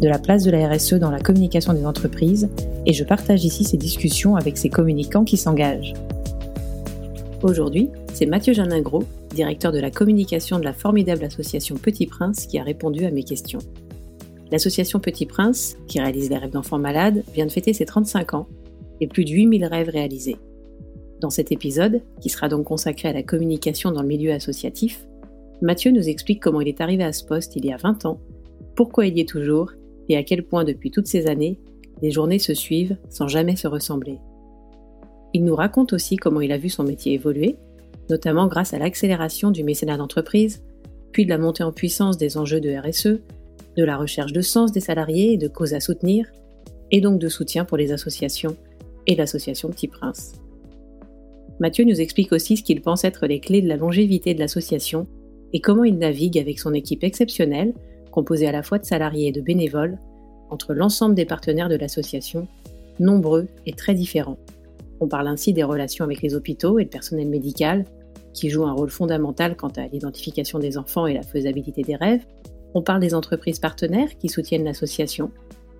de la place de la RSE dans la communication des entreprises et je partage ici ces discussions avec ces communicants qui s'engagent. Aujourd'hui, c'est Mathieu Janingro, directeur de la communication de la formidable association Petit Prince, qui a répondu à mes questions. L'association Petit Prince, qui réalise les rêves d'enfants malades, vient de fêter ses 35 ans et plus de 8000 rêves réalisés. Dans cet épisode, qui sera donc consacré à la communication dans le milieu associatif, Mathieu nous explique comment il est arrivé à ce poste il y a 20 ans, pourquoi il y est toujours et à quel point depuis toutes ces années, les journées se suivent sans jamais se ressembler. Il nous raconte aussi comment il a vu son métier évoluer, notamment grâce à l'accélération du mécénat d'entreprise, puis de la montée en puissance des enjeux de RSE, de la recherche de sens des salariés et de causes à soutenir, et donc de soutien pour les associations et l'association Petit Prince. Mathieu nous explique aussi ce qu'il pense être les clés de la longévité de l'association et comment il navigue avec son équipe exceptionnelle, composée à la fois de salariés et de bénévoles, entre l'ensemble des partenaires de l'association, nombreux et très différents. On parle ainsi des relations avec les hôpitaux et le personnel médical, qui jouent un rôle fondamental quant à l'identification des enfants et la faisabilité des rêves. On parle des entreprises partenaires qui soutiennent l'association,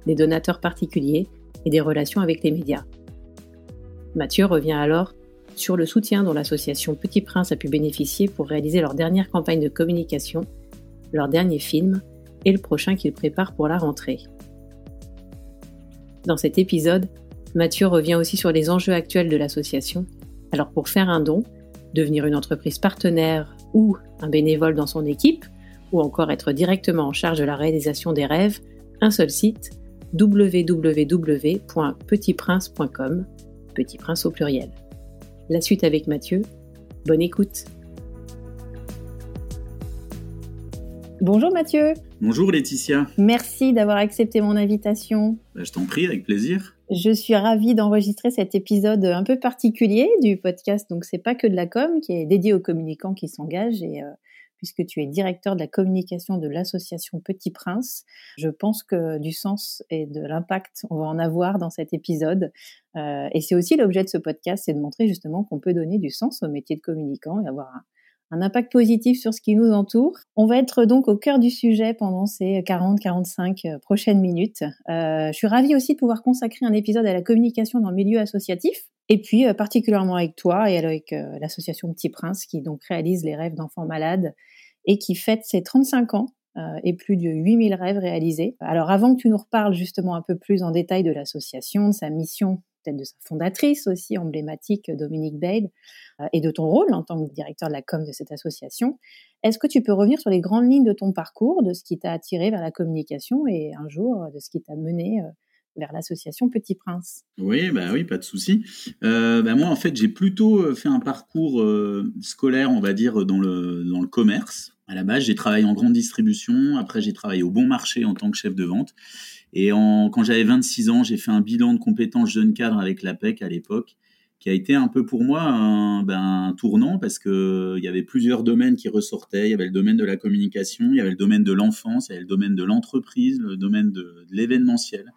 des donateurs particuliers et des relations avec les médias. Mathieu revient alors sur le soutien dont l'association Petit Prince a pu bénéficier pour réaliser leur dernière campagne de communication, leur dernier film et le prochain qu'ils préparent pour la rentrée. Dans cet épisode, Mathieu revient aussi sur les enjeux actuels de l'association. Alors pour faire un don, devenir une entreprise partenaire ou un bénévole dans son équipe, ou encore être directement en charge de la réalisation des rêves, un seul site www.petitprince.com, petit prince au pluriel. La suite avec Mathieu. Bonne écoute. Bonjour Mathieu. Bonjour Laetitia. Merci d'avoir accepté mon invitation. Bah, je t'en prie, avec plaisir. Je suis ravie d'enregistrer cet épisode un peu particulier du podcast. Donc, c'est pas que de la com, qui est dédié aux communicants qui s'engagent et euh, puisque tu es directeur de la communication de l'association Petit Prince, je pense que du sens et de l'impact, on va en avoir dans cet épisode. Euh, et c'est aussi l'objet de ce podcast, c'est de montrer justement qu'on peut donner du sens au métier de communicant et avoir un, un impact positif sur ce qui nous entoure. On va être donc au cœur du sujet pendant ces 40-45 euh, prochaines minutes. Euh, je suis ravie aussi de pouvoir consacrer un épisode à la communication dans le milieu associatif. Et puis euh, particulièrement avec toi et avec l'association Petit Prince qui donc réalise les rêves d'enfants malades et qui fête ses 35 ans et plus de 8000 rêves réalisés. Alors avant que tu nous reparles justement un peu plus en détail de l'association, de sa mission de sa fondatrice aussi emblématique, Dominique Bale, euh, et de ton rôle en tant que directeur de la com de cette association. Est-ce que tu peux revenir sur les grandes lignes de ton parcours, de ce qui t'a attiré vers la communication et un jour de ce qui t'a mené euh, vers l'association Petit Prince? Oui, bah oui, pas de souci. Euh, bah moi, en fait, j'ai plutôt fait un parcours scolaire, on va dire, dans le, dans le commerce. À la base, j'ai travaillé en grande distribution. Après, j'ai travaillé au bon marché en tant que chef de vente. Et quand j'avais 26 ans, j'ai fait un bilan de compétences jeune cadre avec l'APEC à l'époque, qui a été un peu pour moi un, ben, tournant parce qu'il y avait plusieurs domaines qui ressortaient. Il y avait le domaine de la communication, il y avait le domaine de l'enfance, il y avait le domaine de l'entreprise, le domaine de, l'événementiel.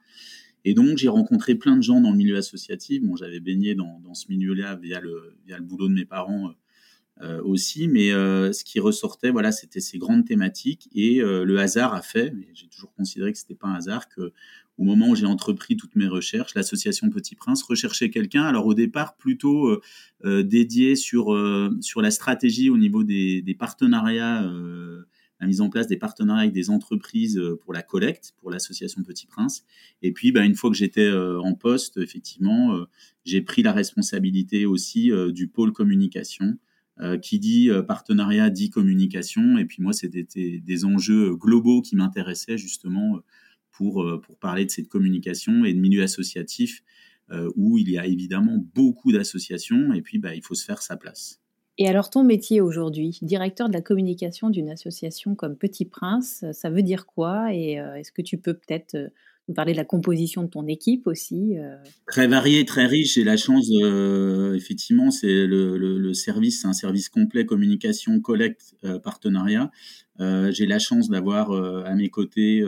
Et donc, j'ai rencontré plein de gens dans le milieu associatif. Bon, j'avais baigné dans, ce milieu-là via le, via le boulot de mes parents euh, aussi, mais euh, ce qui ressortait, voilà, c'était ces grandes thématiques et euh, le hasard a fait, j'ai toujours considéré que c'était pas un hasard, que au moment où j'ai entrepris toutes mes recherches, l'association Petit Prince recherchait quelqu'un. Alors au départ plutôt dédié sur sur la stratégie au niveau des, des partenariats la mise en place des partenariats avec des entreprises pour la collecte, pour l'association Petit Prince. Et puis, bah, une fois que j'étais en poste, effectivement, j'ai pris la responsabilité aussi du pôle communication. Qui dit partenariat dit communication. Et puis moi, c'était des, enjeux globaux qui m'intéressaient justement pour, pour parler de cette communication et de milieu associatif où il y a évidemment beaucoup d'associations et puis bah, il faut se faire sa place. Et alors ton métier aujourd'hui, directeur de la communication d'une association comme Petit Prince, ça veut dire quoi? Et est-ce que tu peux peut-être nous parler de la composition de ton équipe aussi. Euh. Très varié, très riche. J'ai la chance, effectivement, c'est le, service, c'est un service complet communication, collecte, euh, partenariat. Euh, j'ai la chance d'avoir à mes côtés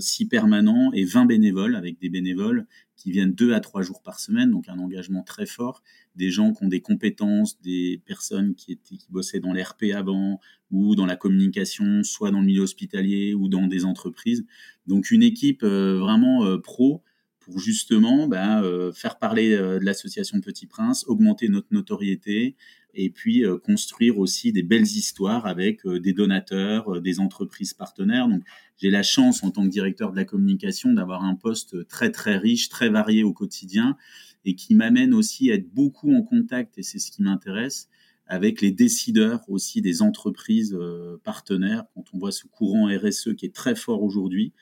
six permanents et 20 bénévoles, avec des bénévoles qui viennent deux à trois jours par semaine, donc un engagement très fort. Des gens qui ont des compétences, des personnes qui, étaient, qui bossaient dans l'RP avant ou dans la communication, soit dans le milieu hospitalier ou dans des entreprises. Donc une équipe euh, vraiment euh, pro pour justement bah, euh, faire parler de l'association Petit Prince, augmenter notre notoriété et puis construire aussi des belles histoires avec des donateurs, des entreprises partenaires. Donc j'ai la chance en tant que directeur de la communication d'avoir un poste très très riche, très varié au quotidien et qui m'amène aussi à être beaucoup en contact, et c'est ce qui m'intéresse, avec les décideurs aussi des entreprises partenaires. Quand on voit ce courant RSE qui est très fort aujourd'hui,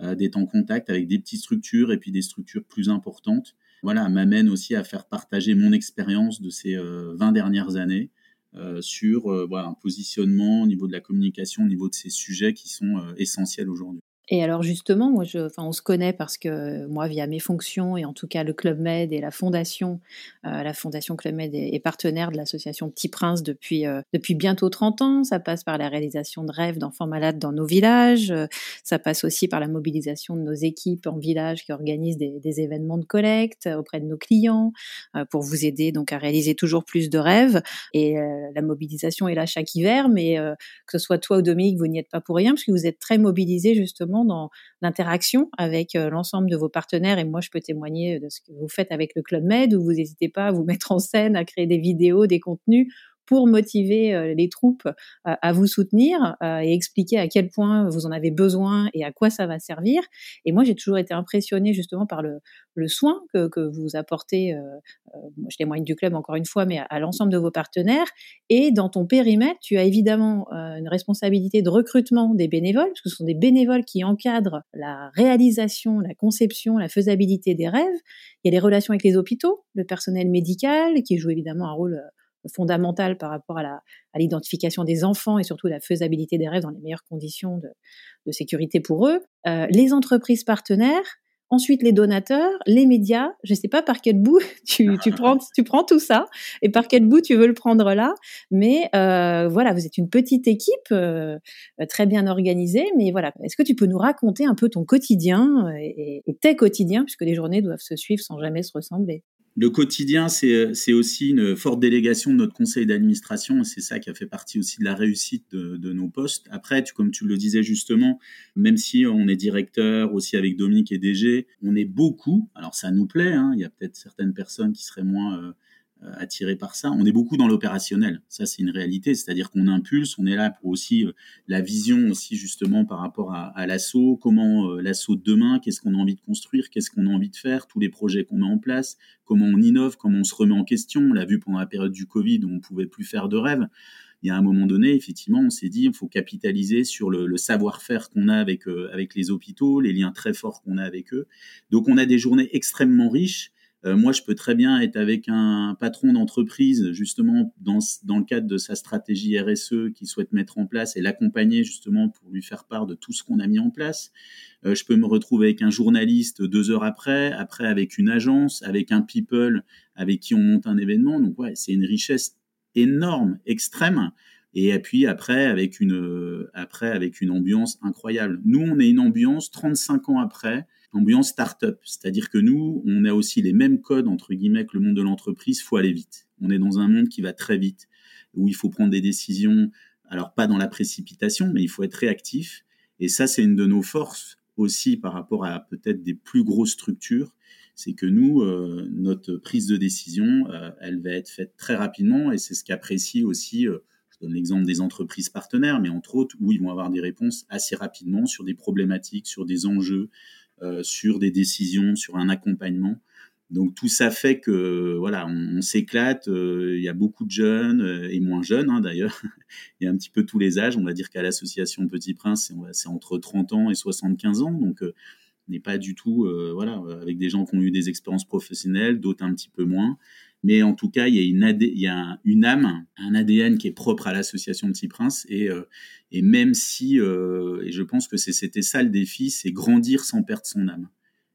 euh, d'être en contact avec des petites structures et puis des structures plus importantes. Voilà, m'amène aussi à faire partager mon expérience de ces 20 euh, dernières années euh, sur un positionnement au niveau de la communication, au niveau de ces sujets qui sont essentiels aujourd'hui. Et alors justement, moi, je, enfin, on se connaît parce que moi, via mes fonctions et en tout cas le Club Med et la fondation, euh, la fondation Club Med est, partenaire de l'association Petit Prince depuis euh, depuis bientôt 30 ans. Ça passe par la réalisation de rêves d'enfants malades dans nos villages. Euh, ça passe aussi par la mobilisation de nos équipes en village qui organisent des, des événements de collecte auprès de nos clients pour vous aider donc à réaliser toujours plus de rêves. Et la mobilisation est là chaque hiver, mais que ce soit toi ou Dominique, vous n'y êtes pas pour rien parce que vous êtes très mobilisés justement dans l'interaction avec euh, l'ensemble de vos partenaires. Et moi, je peux témoigner de ce que vous faites avec le Club Med, où vous n'hésitez pas à vous mettre en scène, à créer des vidéos, des contenus pour motiver euh, les troupes euh, à vous soutenir euh, et expliquer à quel point vous en avez besoin et à quoi ça va servir. Et moi, j'ai toujours été impressionnée justement par le, soin que, que, vous apportez, je témoigne du club encore une fois, mais à, l'ensemble de vos partenaires. Et dans ton périmètre, tu as évidemment une responsabilité de recrutement des bénévoles, parce que ce sont des bénévoles qui encadrent la réalisation, la conception, la faisabilité des rêves. Il y a les relations avec les hôpitaux, le personnel médical, qui joue évidemment un rôle fondamentale par rapport à l'identification des enfants et surtout la faisabilité des rêves dans les meilleures conditions de, sécurité pour eux. Euh, les entreprises partenaires, ensuite les donateurs, les médias. Je ne sais pas par quel bout tu, prends, tu prends tout ça et par quel bout tu veux le prendre là. Mais euh, voilà, vous êtes une petite équipe euh, très bien organisée. Mais voilà, est-ce que tu peux nous raconter un peu ton quotidien et tes quotidiens, puisque les journées doivent se suivre sans jamais se ressembler? Le quotidien, c'est aussi une forte délégation de notre conseil d'administration, et c'est ça qui a fait partie aussi de la réussite de, nos postes. Après, comme tu le disais justement, même si on est directeur aussi avec Dominique et DG, on est beaucoup. Alors ça nous plaît, hein, il y a peut-être certaines personnes qui seraient moins euh, euh, attiré par ça. On est beaucoup dans l'opérationnel. Ça, c'est une réalité. C'est-à-dire qu'on impulse. On est là pour aussi euh, la vision aussi justement par rapport à, l'assaut. Comment euh, l'assaut de demain Qu'est-ce qu'on a envie de construire Qu'est-ce qu'on a envie de faire Tous les projets qu'on met en place. Comment on innove Comment on se remet en question On l'a vu pendant la période du Covid où on pouvait plus faire de rêves. Il y a un moment donné, effectivement, on s'est dit, il faut capitaliser sur le, savoir-faire qu'on a avec, avec les hôpitaux, les liens très forts qu'on a avec eux. Donc, on a des journées extrêmement riches moi, je peux très bien être avec un patron d'entreprise, justement, dans, le cadre de sa stratégie RSE qu'il souhaite mettre en place et l'accompagner, justement, pour lui faire part de tout ce qu'on a mis en place. Euh, je peux me retrouver avec un journaliste deux heures après, après avec une agence, avec un people avec qui on monte un événement. Donc, ouais, c'est une richesse énorme, extrême. Et puis après avec une après avec une ambiance incroyable. Nous on est une ambiance 35 ans après ambiance start-up. C'est-à-dire que nous, on a aussi les mêmes codes, entre guillemets, que le monde de l'entreprise, il faut aller vite. On est dans un monde qui va très vite, où il faut prendre des décisions, alors pas dans la précipitation, mais il faut être réactif. Et ça, c'est une de nos forces aussi par rapport à peut-être des plus grosses structures, c'est que nous, euh, notre prise de décision, euh, elle va être faite très rapidement, et c'est ce qu'apprécie aussi, euh, je donne l'exemple des entreprises partenaires, mais entre autres, où ils vont avoir des réponses assez rapidement sur des problématiques, sur des enjeux, sur des décisions, sur un accompagnement. Donc tout ça fait que voilà, on, s'éclate. Il y a beaucoup de jeunes et moins jeunes hein, d'ailleurs. Il y a un petit peu tous les âges. On va dire qu'à l'association Petit Prince, c'est entre 30 ans et 75 ans. Donc n'est pas du tout voilà avec des gens qui ont eu des expériences professionnelles, d'autres un petit peu moins. Mais en tout cas, il y a une, âme, un ADN qui est propre à l'association Petit Prince. Et, et même si, et je pense que c'était ça le défi, c'est grandir sans perdre son âme.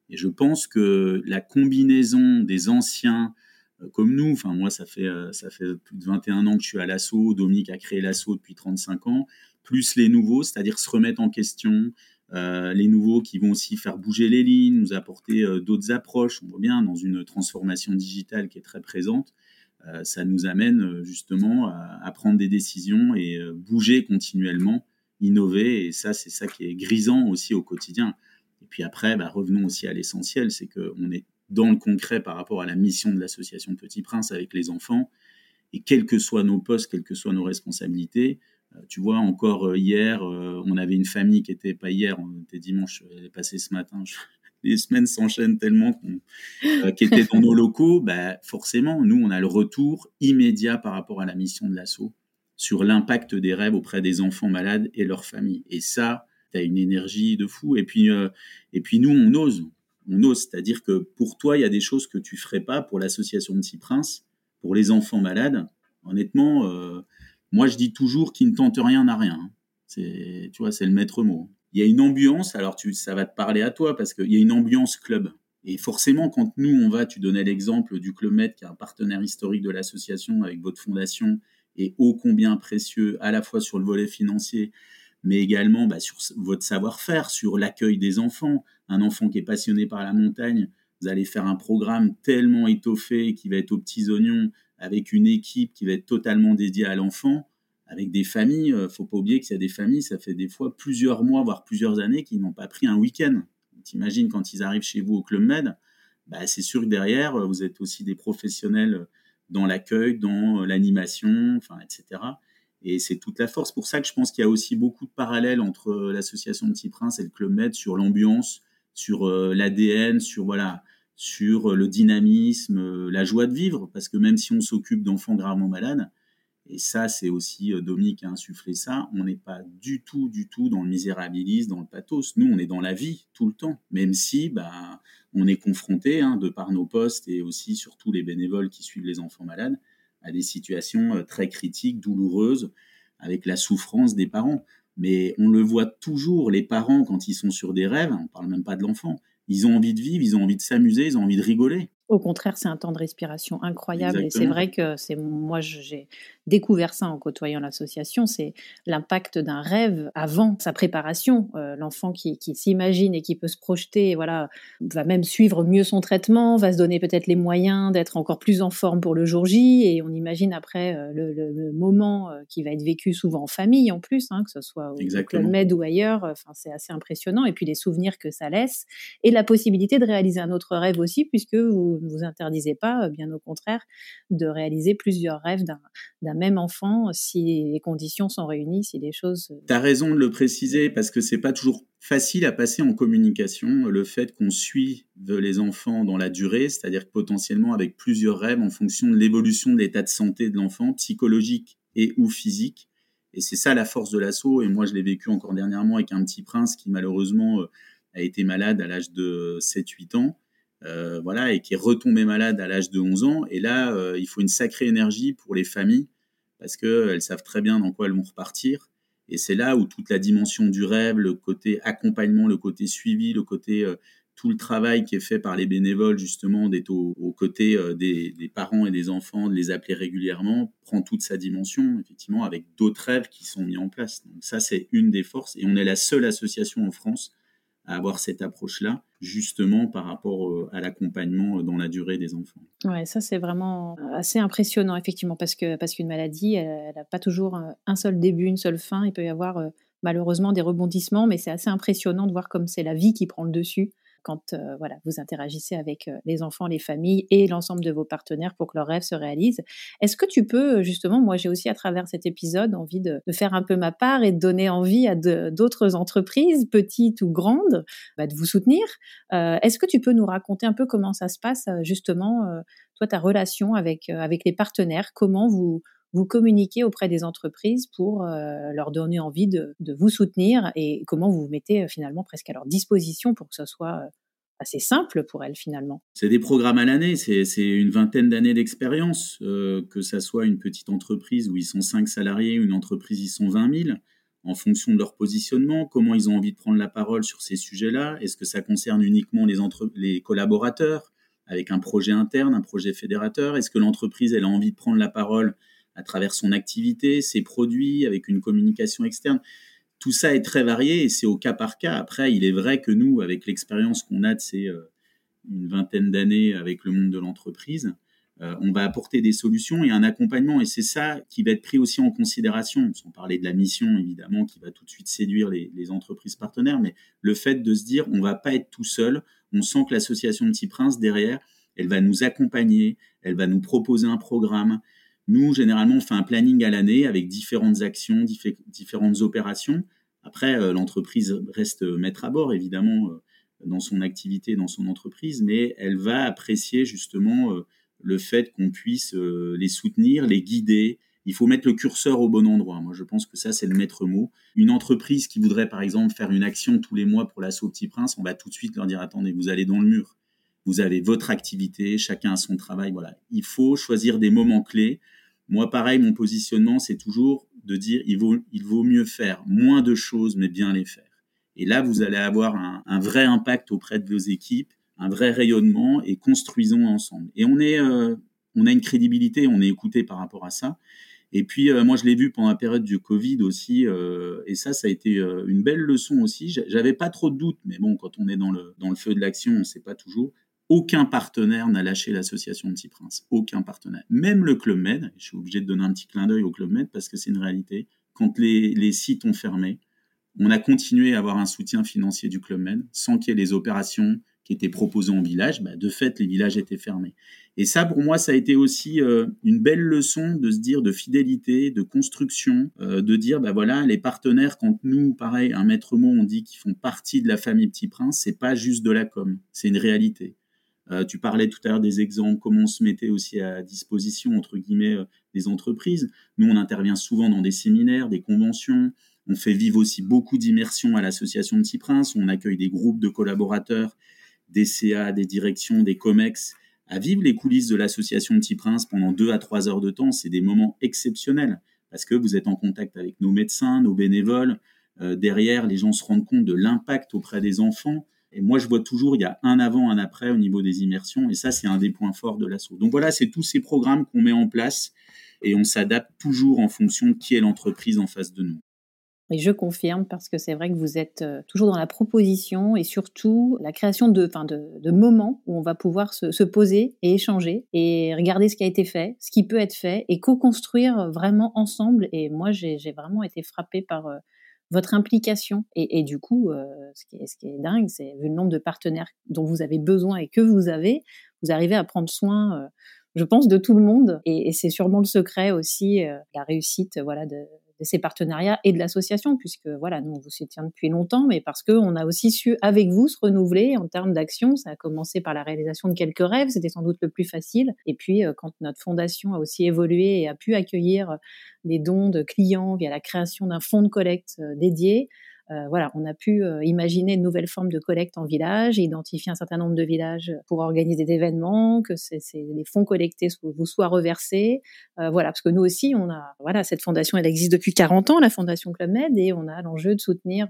Et je pense que la combinaison des anciens euh, comme nous, enfin moi ça fait euh, ça fait plus de 21 ans que je suis à l'assaut, Dominique a créé l'assaut depuis 35 ans, plus les nouveaux, c'est-à-dire se remettre en question, euh, les nouveaux qui vont aussi faire bouger les lignes, nous apporter d'autres approches, on voit bien dans une transformation digitale qui est très présente, ça nous amène justement à, prendre des décisions et bouger continuellement, innover, et ça c'est ça qui est grisant aussi au quotidien. Et puis après, bah, revenons aussi à l'essentiel, c'est qu'on est dans le concret par rapport à la mission de l'association Petit Prince avec les enfants. Et quels que soient nos postes, quelles que soient nos responsabilités, euh, tu vois, encore euh, hier, euh, on avait une famille qui était pas hier, on était dimanche, elle est passée ce matin. les semaines s'enchaînent tellement qu'on, qui étaient dans nos locaux. Bah, forcément, nous, on a le retour immédiat par rapport à la mission de l'assaut sur l'impact des rêves auprès des enfants malades et leurs familles. Et ça, tu as une énergie de fou. Et puis, euh, et puis nous, on ose. On ose. C'est-à-dire que pour toi, il y a des choses que tu ferais pas pour l'association de Six Princes, pour les enfants malades. Honnêtement, euh, moi, je dis toujours qui ne tente rien n'a rien. C'est, tu vois, c'est le maître mot. Il y a une ambiance, alors tu, ça va te parler à toi parce qu'il y a une ambiance club. Et forcément, quand nous, on va, tu donnais l'exemple du Club Med, qui est un partenaire historique de l'association avec votre fondation, et ô combien précieux, à la fois sur le volet financier, mais également bah, sur votre savoir-faire, sur l'accueil des enfants. Un enfant qui est passionné par la montagne, vous allez faire un programme tellement étoffé qui va être aux petits oignons, avec une équipe qui va être totalement dédiée à l'enfant, avec des familles. Euh, faut pas oublier qu'il y a des familles, ça fait des fois plusieurs mois, voire plusieurs années, qui n'ont pas pris un week-end. T'imagines quand ils arrivent chez vous au Club Med, bah, c'est sûr que derrière, vous êtes aussi des professionnels dans l'accueil, dans l'animation, enfin, etc. Et c'est toute la force. Pour ça que je pense qu'il y a aussi beaucoup de parallèles entre euh, l'association Petit Prince et le Club Med sur l'ambiance, sur euh, l'ADN, sur voilà, sur euh, le dynamisme, la joie de vivre. Parce que même si on s'occupe d'enfants gravement malades, et ça, c'est aussi Dominique qui a insufflé ça. On n'est pas du tout, du tout dans le misérabilisme, dans le pathos. Nous, on est dans la vie tout le temps, même si bah, on est confronté, hein, de par nos postes et aussi surtout les bénévoles qui suivent les enfants malades, à des situations euh, très critiques, douloureuses, avec la souffrance des parents. Mais on le voit toujours, les parents, quand ils sont sur des rêves, on ne parle même pas de l'enfant, ils ont envie de vivre, ils ont envie de s'amuser, ils ont envie de rigoler. Au contraire, c'est un temps de respiration incroyable. Et c'est vrai que c'est moi, j'ai découvert ça en côtoyant l'association. C'est l'impact d'un rêve avant sa préparation. Euh, l'enfant qui, s'imagine et qui peut se projeter, voilà, va même suivre mieux son traitement, va se donner peut-être les moyens d'être encore plus en forme pour le jour J. Et on imagine après euh, le, moment euh, qui va être vécu souvent en famille en plus, hein, que ce soit au Club Med ou ailleurs. Enfin, c'est assez impressionnant. Et puis les souvenirs que ça laisse et la possibilité de réaliser un autre rêve aussi, puisque vous ne vous interdisez pas, euh, bien au contraire, de réaliser plusieurs rêves d'un même enfant si les conditions sont réunies, si les choses... Euh, tu as raison de le préciser parce que c'est pas toujours facile à passer en communication, le fait qu'on suit les enfants dans la durée, c'est-à-dire que potentiellement avec plusieurs rêves en fonction de l'évolution de l'état de santé de l'enfant, psychologique et ou physique. Et c'est ça la force de l'assaut. Et moi, je l'ai vécu encore dernièrement avec un petit prince qui malheureusement euh, a été malade à l'âge de 7-8 ans euh, voilà, et qui est retombé malade à l'âge de 11 ans. Et là, euh, il faut une sacrée énergie pour les familles parce qu'elles savent très bien dans quoi elles vont repartir. Et c'est là où toute la dimension du rêve, le côté accompagnement, le côté suivi, le côté euh, tout le travail qui est fait par les bénévoles justement d'être aux côtés des, des, parents et des enfants, de les appeler régulièrement, prend toute sa dimension effectivement avec d'autres rêves qui sont mis en place. Donc ça c'est une des forces et on est la seule association en France à avoir cette approche-là, justement par rapport euh, à l'accompagnement euh, dans la durée des enfants. Ouais, ça c'est vraiment assez impressionnant effectivement parce que parce qu'une maladie, elle n'a pas toujours un seul début, une seule fin. Il peut y avoir euh, malheureusement des rebondissements, mais c'est assez impressionnant de voir comme c'est la vie qui prend le dessus quand voilà, vous interagissez avec les enfants, les familles et l'ensemble de vos partenaires pour que leurs rêves se réalisent. Est-ce que tu peux, justement, moi j'ai aussi à travers cet épisode envie de, faire un peu ma part et de donner envie à d'autres entreprises, petites ou grandes, bah, de vous soutenir. Est-ce que tu peux nous raconter un peu comment ça se passe, justement, toi, ta relation avec, avec les partenaires, comment vous vous communiquez auprès des entreprises pour euh, leur donner envie de, vous soutenir et comment vous vous mettez euh, finalement presque à leur disposition pour que ce soit euh, assez simple pour elles finalement. C'est des programmes à l'année, c'est une vingtaine d'années d'expérience, que ça soit une petite entreprise où ils sont 5 salariés, une entreprise ils sont 20 000, en fonction de leur positionnement, comment ils ont envie de prendre la parole sur ces sujets-là, est-ce que ça concerne uniquement les collaborateurs avec un projet interne, un projet fédérateur, est-ce que l'entreprise elle a envie de prendre la parole à travers son activité, ses produits, avec une communication externe. Tout ça est très varié et c'est au cas par cas. Après, il est vrai que nous, avec l'expérience qu'on a de ces euh, une vingtaine d'années avec le monde de l'entreprise, euh, on va apporter des solutions et un accompagnement. Et c'est ça qui va être pris aussi en considération, sans parler de la mission, évidemment, qui va tout de suite séduire les, les entreprises partenaires, mais le fait de se dire, on va pas être tout seul. On sent que l'association Petit Prince, derrière, elle va nous accompagner, elle va nous proposer un programme, nous, généralement, on fait un planning à l'année avec différentes actions, différentes opérations. Après, euh, l'entreprise reste maître à bord, évidemment, euh, dans son activité, dans son entreprise, mais elle va apprécier justement euh, le fait qu'on puisse les soutenir, les guider. Il faut mettre le curseur au bon endroit. Moi, je pense que ça, c'est le maître mot. Une entreprise qui voudrait, par exemple, faire une action tous les mois pour l'assaut Petit Prince, on va tout de suite leur dire, attendez, vous allez dans le mur. Vous avez votre activité, chacun a son travail. Voilà. Il faut choisir des moments clés moi, pareil, mon positionnement, c'est toujours de dire il vaut, mieux faire moins de choses, mais bien les faire. Et là, vous allez avoir un, vrai impact auprès de vos équipes, un vrai rayonnement et construisons ensemble. Et on est, euh, on a une crédibilité, on est écouté par rapport à ça. Et puis, euh, moi, je l'ai vu pendant la période du Covid aussi, euh, et ça, ça a été une belle leçon aussi. J'avais pas trop de doutes, mais bon, quand on est dans le, dans le feu de l'action, on ne sait pas toujours aucun partenaire n'a lâché l'association Petit Prince. Aucun partenaire. Même le Club Med, je suis obligé de donner un petit clin d'œil au Club Med parce que c'est une réalité. Quand les, sites ont fermé, on a continué à avoir un soutien financier du Club Med sans qu'il y ait les opérations qui étaient proposées en village. Bah, de fait, les villages étaient fermés. Et ça, pour moi, ça a été aussi euh, une belle leçon de se dire de fidélité, de construction, euh, de dire, bah voilà, les partenaires, quand nous, pareil, un maître mot, on dit qu'ils font partie de la famille Petit Prince, c'est pas juste de la com, c'est une réalité. Euh, tu parlais tout à l'heure des exemples, comment on se mettait aussi à disposition, entre guillemets, euh, des entreprises. Nous, on intervient souvent dans des séminaires, des conventions. On fait vivre aussi beaucoup d'immersion à l'association de Petit Prince. On accueille des groupes de collaborateurs, des CA, des directions, des COMEX, à vivre les coulisses de l'association de Petit Prince pendant deux à trois heures de temps. C'est des moments exceptionnels parce que vous êtes en contact avec nos médecins, nos bénévoles. Euh, derrière, les gens se rendent compte de l'impact auprès des enfants. Et moi, je vois toujours, il y a un avant, un après au niveau des immersions. Et ça, c'est un des points forts de l'assaut. Donc voilà, c'est tous ces programmes qu'on met en place et on s'adapte toujours en fonction de qui est l'entreprise en face de nous. Et je confirme parce que c'est vrai que vous êtes euh, toujours dans la proposition et surtout la création de, enfin de, moments où on va pouvoir se, se, poser et échanger et regarder ce qui a été fait, ce qui peut être fait et co-construire vraiment ensemble. Et moi, j'ai vraiment été frappée par euh, votre implication. Et, du coup, euh, ce, qui est, dingue, c'est vu le nombre de partenaires dont vous avez besoin et que vous avez, vous arrivez à prendre soin, euh, je pense, de tout le monde. Et, c'est sûrement le secret aussi, euh, la réussite voilà, de, de ces partenariats et de l'association, puisque voilà, nous on vous soutient depuis longtemps, mais parce qu'on a aussi su avec vous se renouveler en termes d'action. Ça a commencé par la réalisation de quelques rêves, c'était sans doute le plus facile. Et puis euh, quand notre fondation a aussi évolué et a pu accueillir des dons de clients via la création d'un fonds de collecte euh, dédié, euh, voilà, on a pu euh, imaginer une nouvelle forme de collecte en village, identifier un certain nombre de villages pour organiser des événements, que c'est, les fonds collectés vous soient reversés. Euh, voilà, parce que nous aussi, on a, voilà, cette fondation, elle existe depuis 40 ans, la fondation Club Med, et on a l'enjeu de soutenir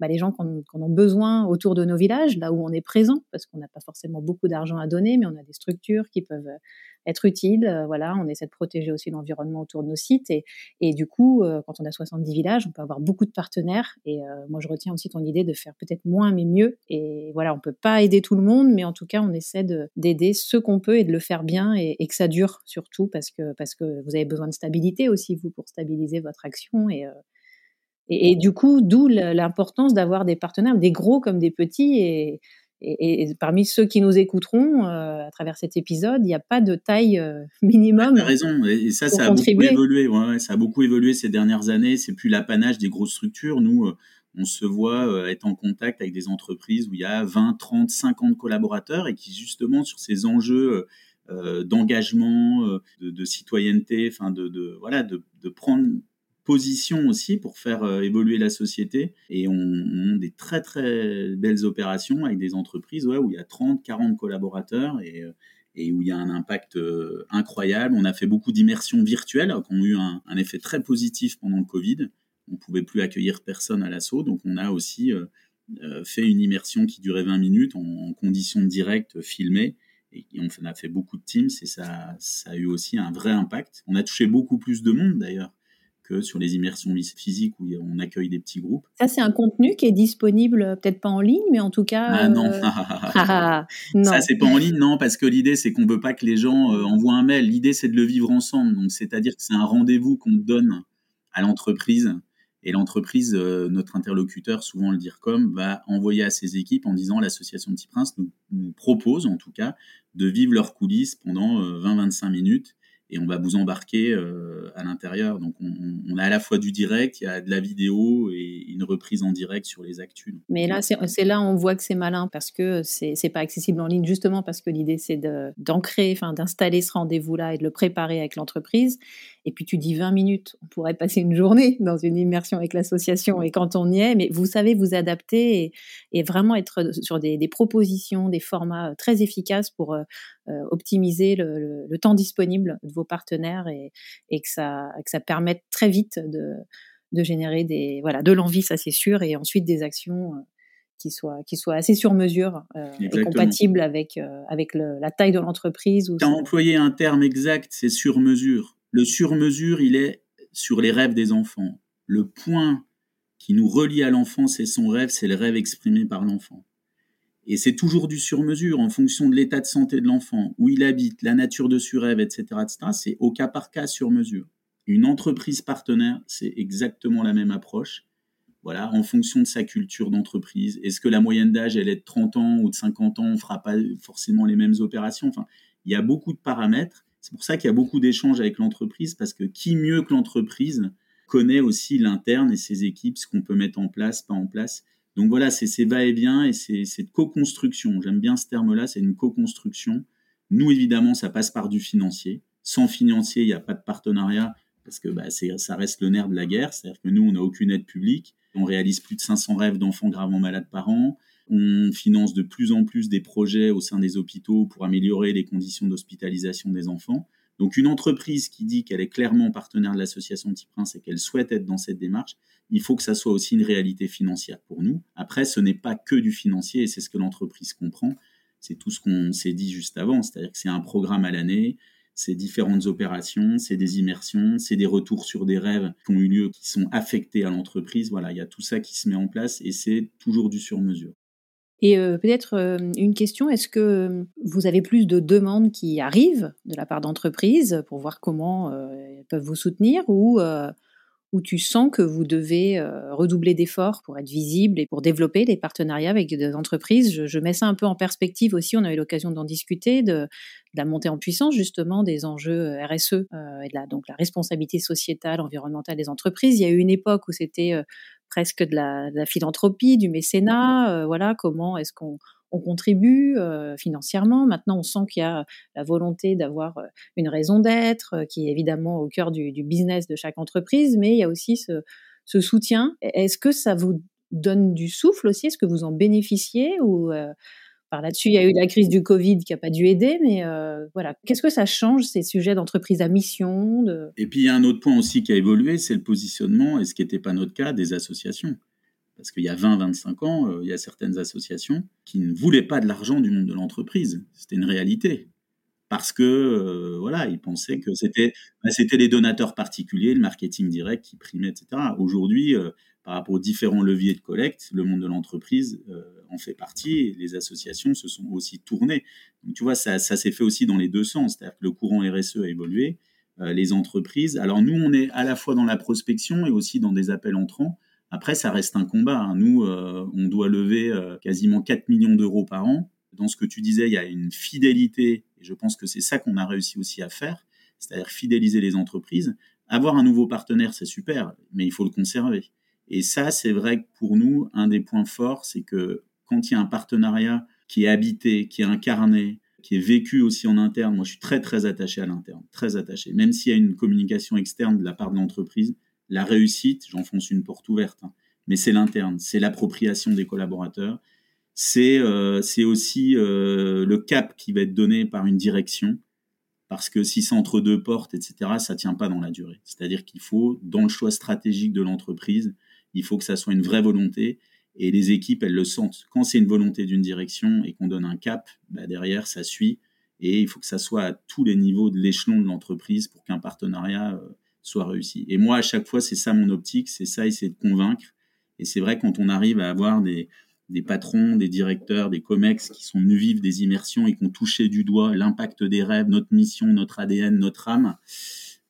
bah, les gens qui en, ont besoin autour de nos villages, là où on est présent, parce qu'on n'a pas forcément beaucoup d'argent à donner, mais on a des structures qui peuvent être utiles. Euh, voilà, on essaie de protéger aussi l'environnement autour de nos sites. Et, et du coup, euh, quand on a 70 villages, on peut avoir beaucoup de partenaires. Et euh, moi, je retiens aussi ton idée de faire peut-être moins, mais mieux. Et voilà, on peut pas aider tout le monde, mais en tout cas, on essaie d'aider ceux qu'on peut et de le faire bien et, que ça dure surtout parce que, parce que vous avez besoin de stabilité aussi, vous, pour stabiliser votre action. Et, et, du coup, d'où l'importance d'avoir des partenaires, des gros comme des petits. Et, et, parmi ceux qui nous écouteront à travers cet épisode, il n'y a pas de taille minimum. Tu as raison, et, ça, ça a beaucoup évolué. Ouais, ça a beaucoup évolué ces dernières années. C'est plus l'apanage des grosses structures. Nous, on se voit être en contact avec des entreprises où il y a 20, 30, 50 collaborateurs et qui justement sur ces enjeux euh, d'engagement, euh, de, citoyenneté, enfin de, de, voilà, de, prendre position aussi pour faire euh, évoluer la société. Et on, a des très très belles opérations avec des entreprises où il y a 30, 40 collaborateurs et, et où il y a un impact incroyable. On a fait beaucoup d'immersions virtuelles qui ont eu un, effet très positif pendant le Covid. On ne pouvait plus accueillir personne à l'assaut, donc on a aussi fait une immersion qui durait 20 minutes en, en conditions directes filmées et on a fait beaucoup de teams et ça a eu aussi un vrai impact. On a touché beaucoup plus de monde d'ailleurs que sur les immersions physiques où on accueille des petits groupes. Ça, c'est un contenu qui est disponible, peut-être pas en ligne, mais en tout cas. Ah non, euh, ah, non. ça c'est pas en ligne, non, parce que l'idée c'est qu'on veut pas que les gens euh, envoient un mail. L'idée c'est de le vivre ensemble. Donc c'est-à-dire que c'est un rendez-vous qu'on donne à l'entreprise et l'entreprise, euh, notre interlocuteur, souvent le DIRCOM, va envoyer à ses équipes en disant l'association Petit Prince nous, nous, propose en tout cas de vivre leurs coulisses pendant 20-25 euh, minutes et on va vous embarquer euh, à l'intérieur. Donc on, a à la fois du direct, il y a de la vidéo et une reprise en direct sur les actus. Mais là, c'est là on voit que c'est malin parce que c'est pas accessible en ligne justement parce que l'idée c'est d'ancrer, enfin d'installer ce rendez-vous-là et de le préparer avec l'entreprise. Et puis tu dis 20 minutes, on pourrait passer une journée dans une immersion avec l'association et quand on y est, mais vous savez vous adapter et, vraiment être sur des, propositions, des formats très efficaces pour euh, optimiser le, le, temps disponible de vos partenaires et, que, ça, que ça permette très vite de, de générer des, voilà, de l'envie, ça c'est sûr, et ensuite des actions euh, qui soient, qui soient assez sur mesure euh, et compatibles avec, euh, avec la taille de l'entreprise. Tu as employé un terme exact, c'est sur mesure. Le sur mesure, il est sur les rêves des enfants. Le point qui nous relie à l'enfant, c'est son rêve, c'est le rêve exprimé par l'enfant. Et c'est toujours du sur-mesure en fonction de l'état de santé de l'enfant, où il habite, la nature de ce rêve, etc. etc. c'est au cas par cas sur-mesure. Une entreprise partenaire, c'est exactement la même approche. Voilà, en fonction de sa culture d'entreprise. Est-ce que la moyenne d'âge, elle est de 30 ans ou de 50 ans On ne fera pas forcément les mêmes opérations. Enfin, il y a beaucoup de paramètres. C'est pour ça qu'il y a beaucoup d'échanges avec l'entreprise, parce que qui mieux que l'entreprise connaît aussi l'interne et ses équipes, ce qu'on peut mettre en place, pas en place. Donc voilà, c'est ces va-et-vient et c'est cette co-construction. J'aime bien ce terme-là, c'est une co-construction. Nous, évidemment, ça passe par du financier. Sans financier, il n'y a pas de partenariat parce que bah, ça reste le nerf de la guerre. C'est-à-dire que nous, on n'a aucune aide publique. On réalise plus de 500 rêves d'enfants gravement malades par an. On finance de plus en plus des projets au sein des hôpitaux pour améliorer les conditions d'hospitalisation des enfants. Donc une entreprise qui dit qu'elle est clairement partenaire de l'association Petit Prince et qu'elle souhaite être dans cette démarche, il faut que ça soit aussi une réalité financière pour nous. Après, ce n'est pas que du financier c'est ce que l'entreprise comprend. C'est tout ce qu'on s'est dit juste avant, c'est-à-dire que c'est un programme à l'année, c'est différentes opérations, c'est des immersions, c'est des retours sur des rêves qui ont eu lieu, qui sont affectés à l'entreprise. Voilà, il y a tout ça qui se met en place et c'est toujours du sur-mesure. Et euh, peut-être euh, une question, est-ce que euh, vous avez plus de demandes qui arrivent de la part d'entreprises pour voir comment elles peuvent vous soutenir ou où tu sens que vous devez redoubler d'efforts pour être visible et pour développer des partenariats avec des entreprises? Je, mets ça un peu en perspective aussi, on a eu l'occasion d'en discuter, de, la montée en puissance justement des enjeux RSE donc la responsabilité sociétale, environnementale des entreprises. Il y a eu une époque où c'était presque de la, philanthropie, du mécénat. Euh, voilà, comment est-ce qu'on contribue euh, financièrement. Maintenant, on sent qu'il y a la volonté d'avoir euh, une raison d'être, qui est évidemment au cœur du, business de chaque entreprise, mais il y a aussi ce, ce soutien. Est-ce que ça vous donne du souffle aussi? Est-ce que vous en bénéficiez ou par là-dessus, il y a eu la crise du Covid qui n'a pas dû aider, mais euh, voilà. Qu'est-ce que ça change, ces sujets d'entreprise à mission Et puis, il y a un autre point aussi qui a évolué, c'est le positionnement, et ce qui n'était pas notre cas, des associations. Parce qu'il y a 20-25 ans, euh, il y a certaines associations qui ne voulaient pas de l'argent du monde de l'entreprise. C'était une réalité. Parce que, euh, voilà, ils pensaient que c'était bah, les donateurs particuliers, le marketing direct qui primait, etc. Aujourd'hui, par rapport aux différents leviers de collecte, le monde de l'entreprise euh, en fait partie les associations se sont aussi tournées. Donc tu vois, ça, s'est fait aussi dans les deux sens, c'est-à-dire que le courant RSE a évolué, euh, les entreprises. Alors nous, on est à la fois dans la prospection et aussi dans des appels entrants. Après, ça reste un combat. Hein. Nous, on doit lever quasiment 4 millions d'euros par an. Dans ce que tu disais, il y a une fidélité, et je pense que c'est ça qu'on a réussi aussi à faire, c'est-à-dire fidéliser les entreprises. Avoir un nouveau partenaire, c'est super, mais il faut le conserver. Et ça, c'est vrai que pour nous, un des points forts, c'est que quand il y a un partenariat qui est habité, qui est incarné, qui est vécu aussi en interne, moi je suis très très attaché à l'interne, très attaché. Même s'il y a une communication externe de la part de l'entreprise, la réussite, j'enfonce une porte ouverte, hein, mais c'est l'interne, c'est l'appropriation des collaborateurs, c'est euh, aussi euh, le cap qui va être donné par une direction, parce que si c'est entre deux portes, etc., ça tient pas dans la durée. C'est-à-dire qu'il faut, dans le choix stratégique de l'entreprise, il faut que ça soit une vraie volonté et les équipes, elles le sentent. Quand c'est une volonté d'une direction et qu'on donne un cap, bah derrière, ça suit. Et il faut que ça soit à tous les niveaux de l'échelon de l'entreprise pour qu'un partenariat euh, soit réussi. Et moi, à chaque fois, c'est ça mon optique, c'est ça, essayer de convaincre. Et c'est vrai, quand on arrive à avoir des, des patrons, des directeurs, des COMEX qui sont venus vivre des immersions et qui ont touché du doigt l'impact des rêves, notre mission, notre ADN, notre âme,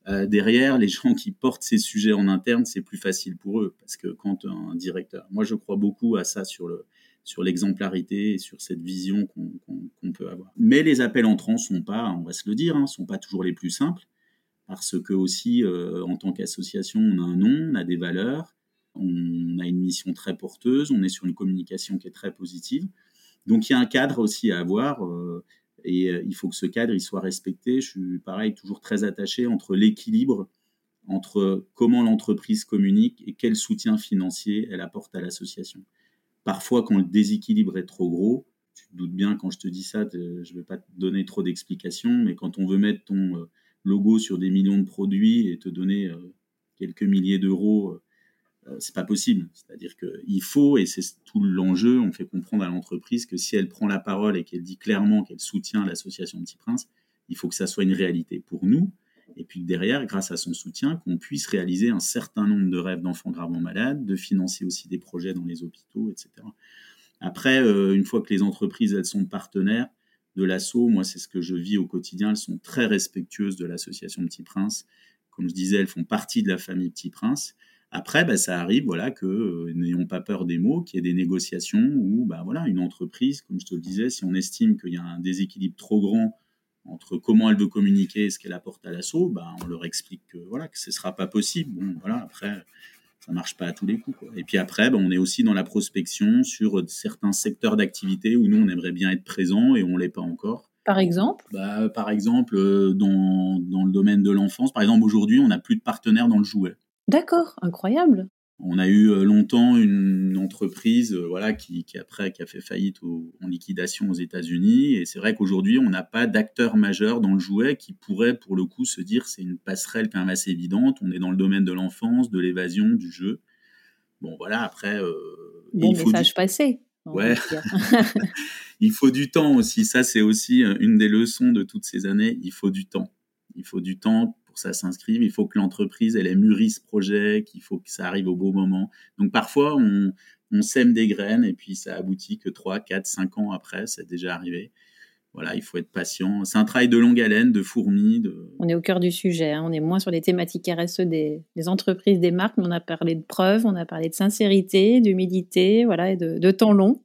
euh, derrière, les gens qui portent ces sujets en interne, c'est plus facile pour eux. Parce que quand un directeur, moi je crois beaucoup à ça sur le sur l'exemplarité et sur cette vision qu'on peut avoir. Mais les appels entrants sont pas, on va se le dire, hein, sont pas toujours les plus simples, parce que aussi euh, en tant qu'association, on a un nom, on a des valeurs, on a une mission très porteuse, on est sur une communication qui est très positive. Donc il y a un cadre aussi à avoir. Euh, et euh, il faut que ce cadre soit respecté. Je suis pareil toujours très attaché entre l'équilibre entre comment l'entreprise communique et quel soutien financier elle apporte à l'association. Parfois, quand le déséquilibre est trop gros, tu te doutes bien quand je te dis ça, je ne vais pas te donner trop d'explications, mais quand on veut mettre ton euh, logo sur des millions de produits et te donner euh, quelques milliers d'euros c'est pas possible. C'est-à-dire qu'il faut, et c'est tout l'enjeu, on fait comprendre à l'entreprise que si elle prend la parole et qu'elle dit clairement qu'elle soutient l'association Petit Prince, il faut que ça soit une réalité pour nous, et puis derrière, grâce à son soutien, qu'on puisse réaliser un certain nombre de rêves d'enfants gravement malades, de financer aussi des projets dans les hôpitaux, etc. Après, euh, une fois que les entreprises, elles sont partenaires de l'assaut, moi, c'est ce que je vis au quotidien, elles sont très respectueuses de l'association Petit Prince. Comme je disais, elles font partie de la famille Petit Prince. Après, bah, ça arrive voilà, que euh, n'ayons pas peur des mots, qu'il y ait des négociations où bah, voilà, une entreprise, comme je te le disais, si on estime qu'il y a un déséquilibre trop grand entre comment elle veut communiquer et ce qu'elle apporte à l'assaut, bah, on leur explique que, voilà, que ce ne sera pas possible. Bon, voilà, après, ça marche pas à tous les coups. Et puis après, bah, on est aussi dans la prospection sur certains secteurs d'activité où nous, on aimerait bien être présent et on ne l'est pas encore. Par exemple? Bah, Par exemple, euh, dans, dans le domaine de l'enfance, par exemple, aujourd'hui, on n'a plus de partenaires dans le jouet. D'accord, incroyable. On a eu euh, longtemps une entreprise euh, voilà, qui, après qui a fait faillite en liquidation aux États-Unis. Et c'est vrai qu'aujourd'hui, on n'a pas d'acteur majeur dans le jouet qui pourrait, pour le coup, se dire c'est une passerelle quand même assez évidente. On est dans le domaine de l'enfance, de l'évasion, du jeu. Bon, voilà, après. Euh, bon message passé. Ouais. il faut du temps aussi. Ça, c'est aussi une des leçons de toutes ces années. Il faut du temps. Il faut du temps pour ça s'inscrive. Il faut que l'entreprise, elle ait mûri ce projet, qu'il faut que ça arrive au bon moment. Donc parfois, on, sème des graines et puis ça aboutit que 3, 4, 5 ans après, c'est déjà arrivé. Voilà, il faut être patient. C'est un travail de longue haleine, de fourmis. De... On est au cœur du sujet. Hein. On est moins sur les thématiques RSE des, entreprises, des marques, mais on a parlé de preuves, on a parlé de sincérité, d'humilité, voilà, et de temps long,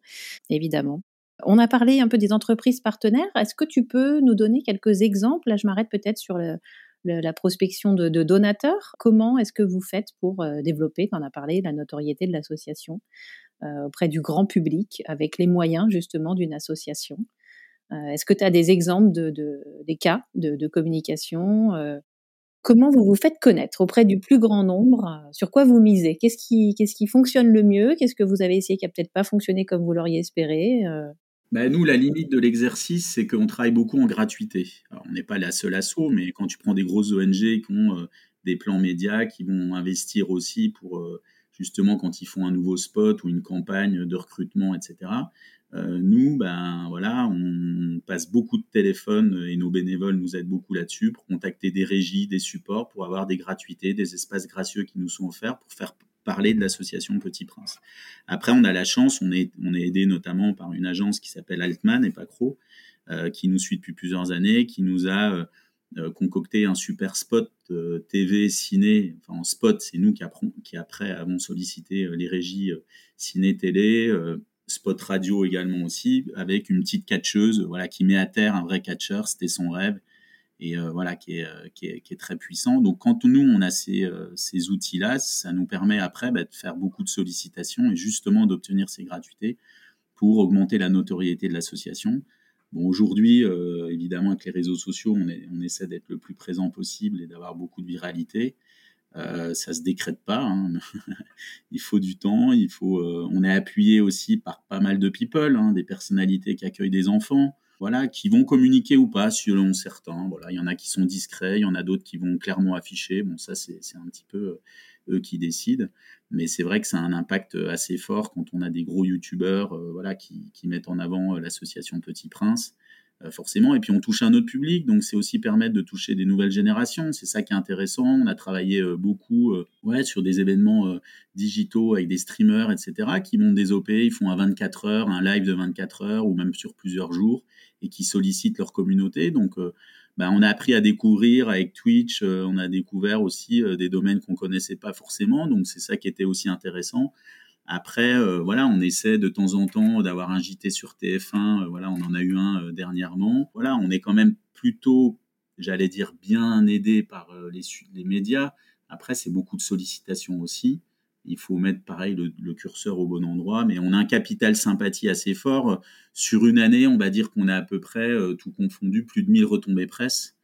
évidemment. On a parlé un peu des entreprises partenaires. Est-ce que tu peux nous donner quelques exemples? Là, je m'arrête peut-être sur le, la prospection de, donateurs. Comment est-ce que vous faites pour euh, développer, on a parlé, la notoriété de l'association euh, auprès du grand public avec les moyens justement d'une association? Euh, Est-ce que tu as des exemples de, des cas de, communication Comment vous vous faites connaître auprès du plus grand nombre? Sur quoi vous misez? Qu'est-ce qui, qu'est-ce qui fonctionne le mieux? Qu'est-ce que vous avez essayé qui a peut-être pas fonctionné comme vous l'auriez espéré bah, nous, la limite de l'exercice, c'est qu'on travaille beaucoup en gratuité. On n'est pas la seule asso, mais quand tu prends des grosses ONG qui ont euh, des plans médias, qui vont investir aussi pour euh, justement quand ils font un nouveau spot ou une campagne de recrutement, etc. Euh, nous, ben voilà, on passe beaucoup de téléphones et nos bénévoles nous aident beaucoup là-dessus pour contacter des régies, des supports, pour avoir des gratuités, des espaces gracieux qui nous sont offerts pour faire parler de l'association Petit Prince. Après, on a la chance, on est, on est aidé notamment par une agence qui s'appelle Altman et Pacro, euh, qui nous suit depuis plusieurs années, qui nous a concocté un super spot TV, ciné. Enfin, en spot, c'est nous qui, qui, après avons sollicité les régies ciné, télé, spot radio également aussi, avec une petite catcheuse voilà, qui met à terre un vrai catcheur. C'était son rêve et euh, voilà qui est, euh, qui est, qui, est, très puissant. Donc quand nous on a ces, euh, ces outils-là, ça nous permet après bah, de faire beaucoup de sollicitations et justement d'obtenir ces gratuités pour augmenter la notoriété de l'association. Bon, aujourd'hui, évidemment, avec les réseaux sociaux, on, est, on essaie d'être le plus présent possible et d'avoir beaucoup de viralité. Euh, ça se décrète pas. Hein. il faut du temps. Il faut. on est appuyé aussi par pas mal de people, hein, des personnalités qui accueillent des enfants voilà, qui vont communiquer ou pas selon certains. Voilà, il y en a qui sont discrets, il y en a d'autres qui vont clairement afficher. Bon, ça c'est un petit peu euh, eux qui décident, mais c'est vrai que ça a un impact assez fort quand on a des gros youtubeurs, euh, voilà, qui, mettent en avant euh, l'association Petit Prince. Euh, forcément. Et puis on touche un autre public, donc c'est aussi permettre de toucher des nouvelles générations. C'est ça qui est intéressant. On a travaillé euh, beaucoup euh, ouais, sur des événements digitaux avec des streamers, etc., qui montent des OP, ils font un 24 heures, un live de 24 heures, ou même sur plusieurs jours, et qui sollicitent leur communauté. Donc bah, on a appris à découvrir avec Twitch, on a découvert aussi des domaines qu'on connaissait pas forcément, donc c'est ça qui était aussi intéressant. Après, euh, voilà, on essaie de temps en temps d'avoir un JT sur TF1. Euh, voilà, on en a eu un euh, dernièrement. Voilà, on est quand même plutôt, j'allais dire, bien aidé par les, médias. Après, c'est beaucoup de sollicitations aussi. Il faut mettre pareil le, le, curseur au bon endroit, mais on a un capital sympathie assez fort. Sur une année, on va dire qu'on a à peu près, tout confondu, plus de 1000 retombées presse.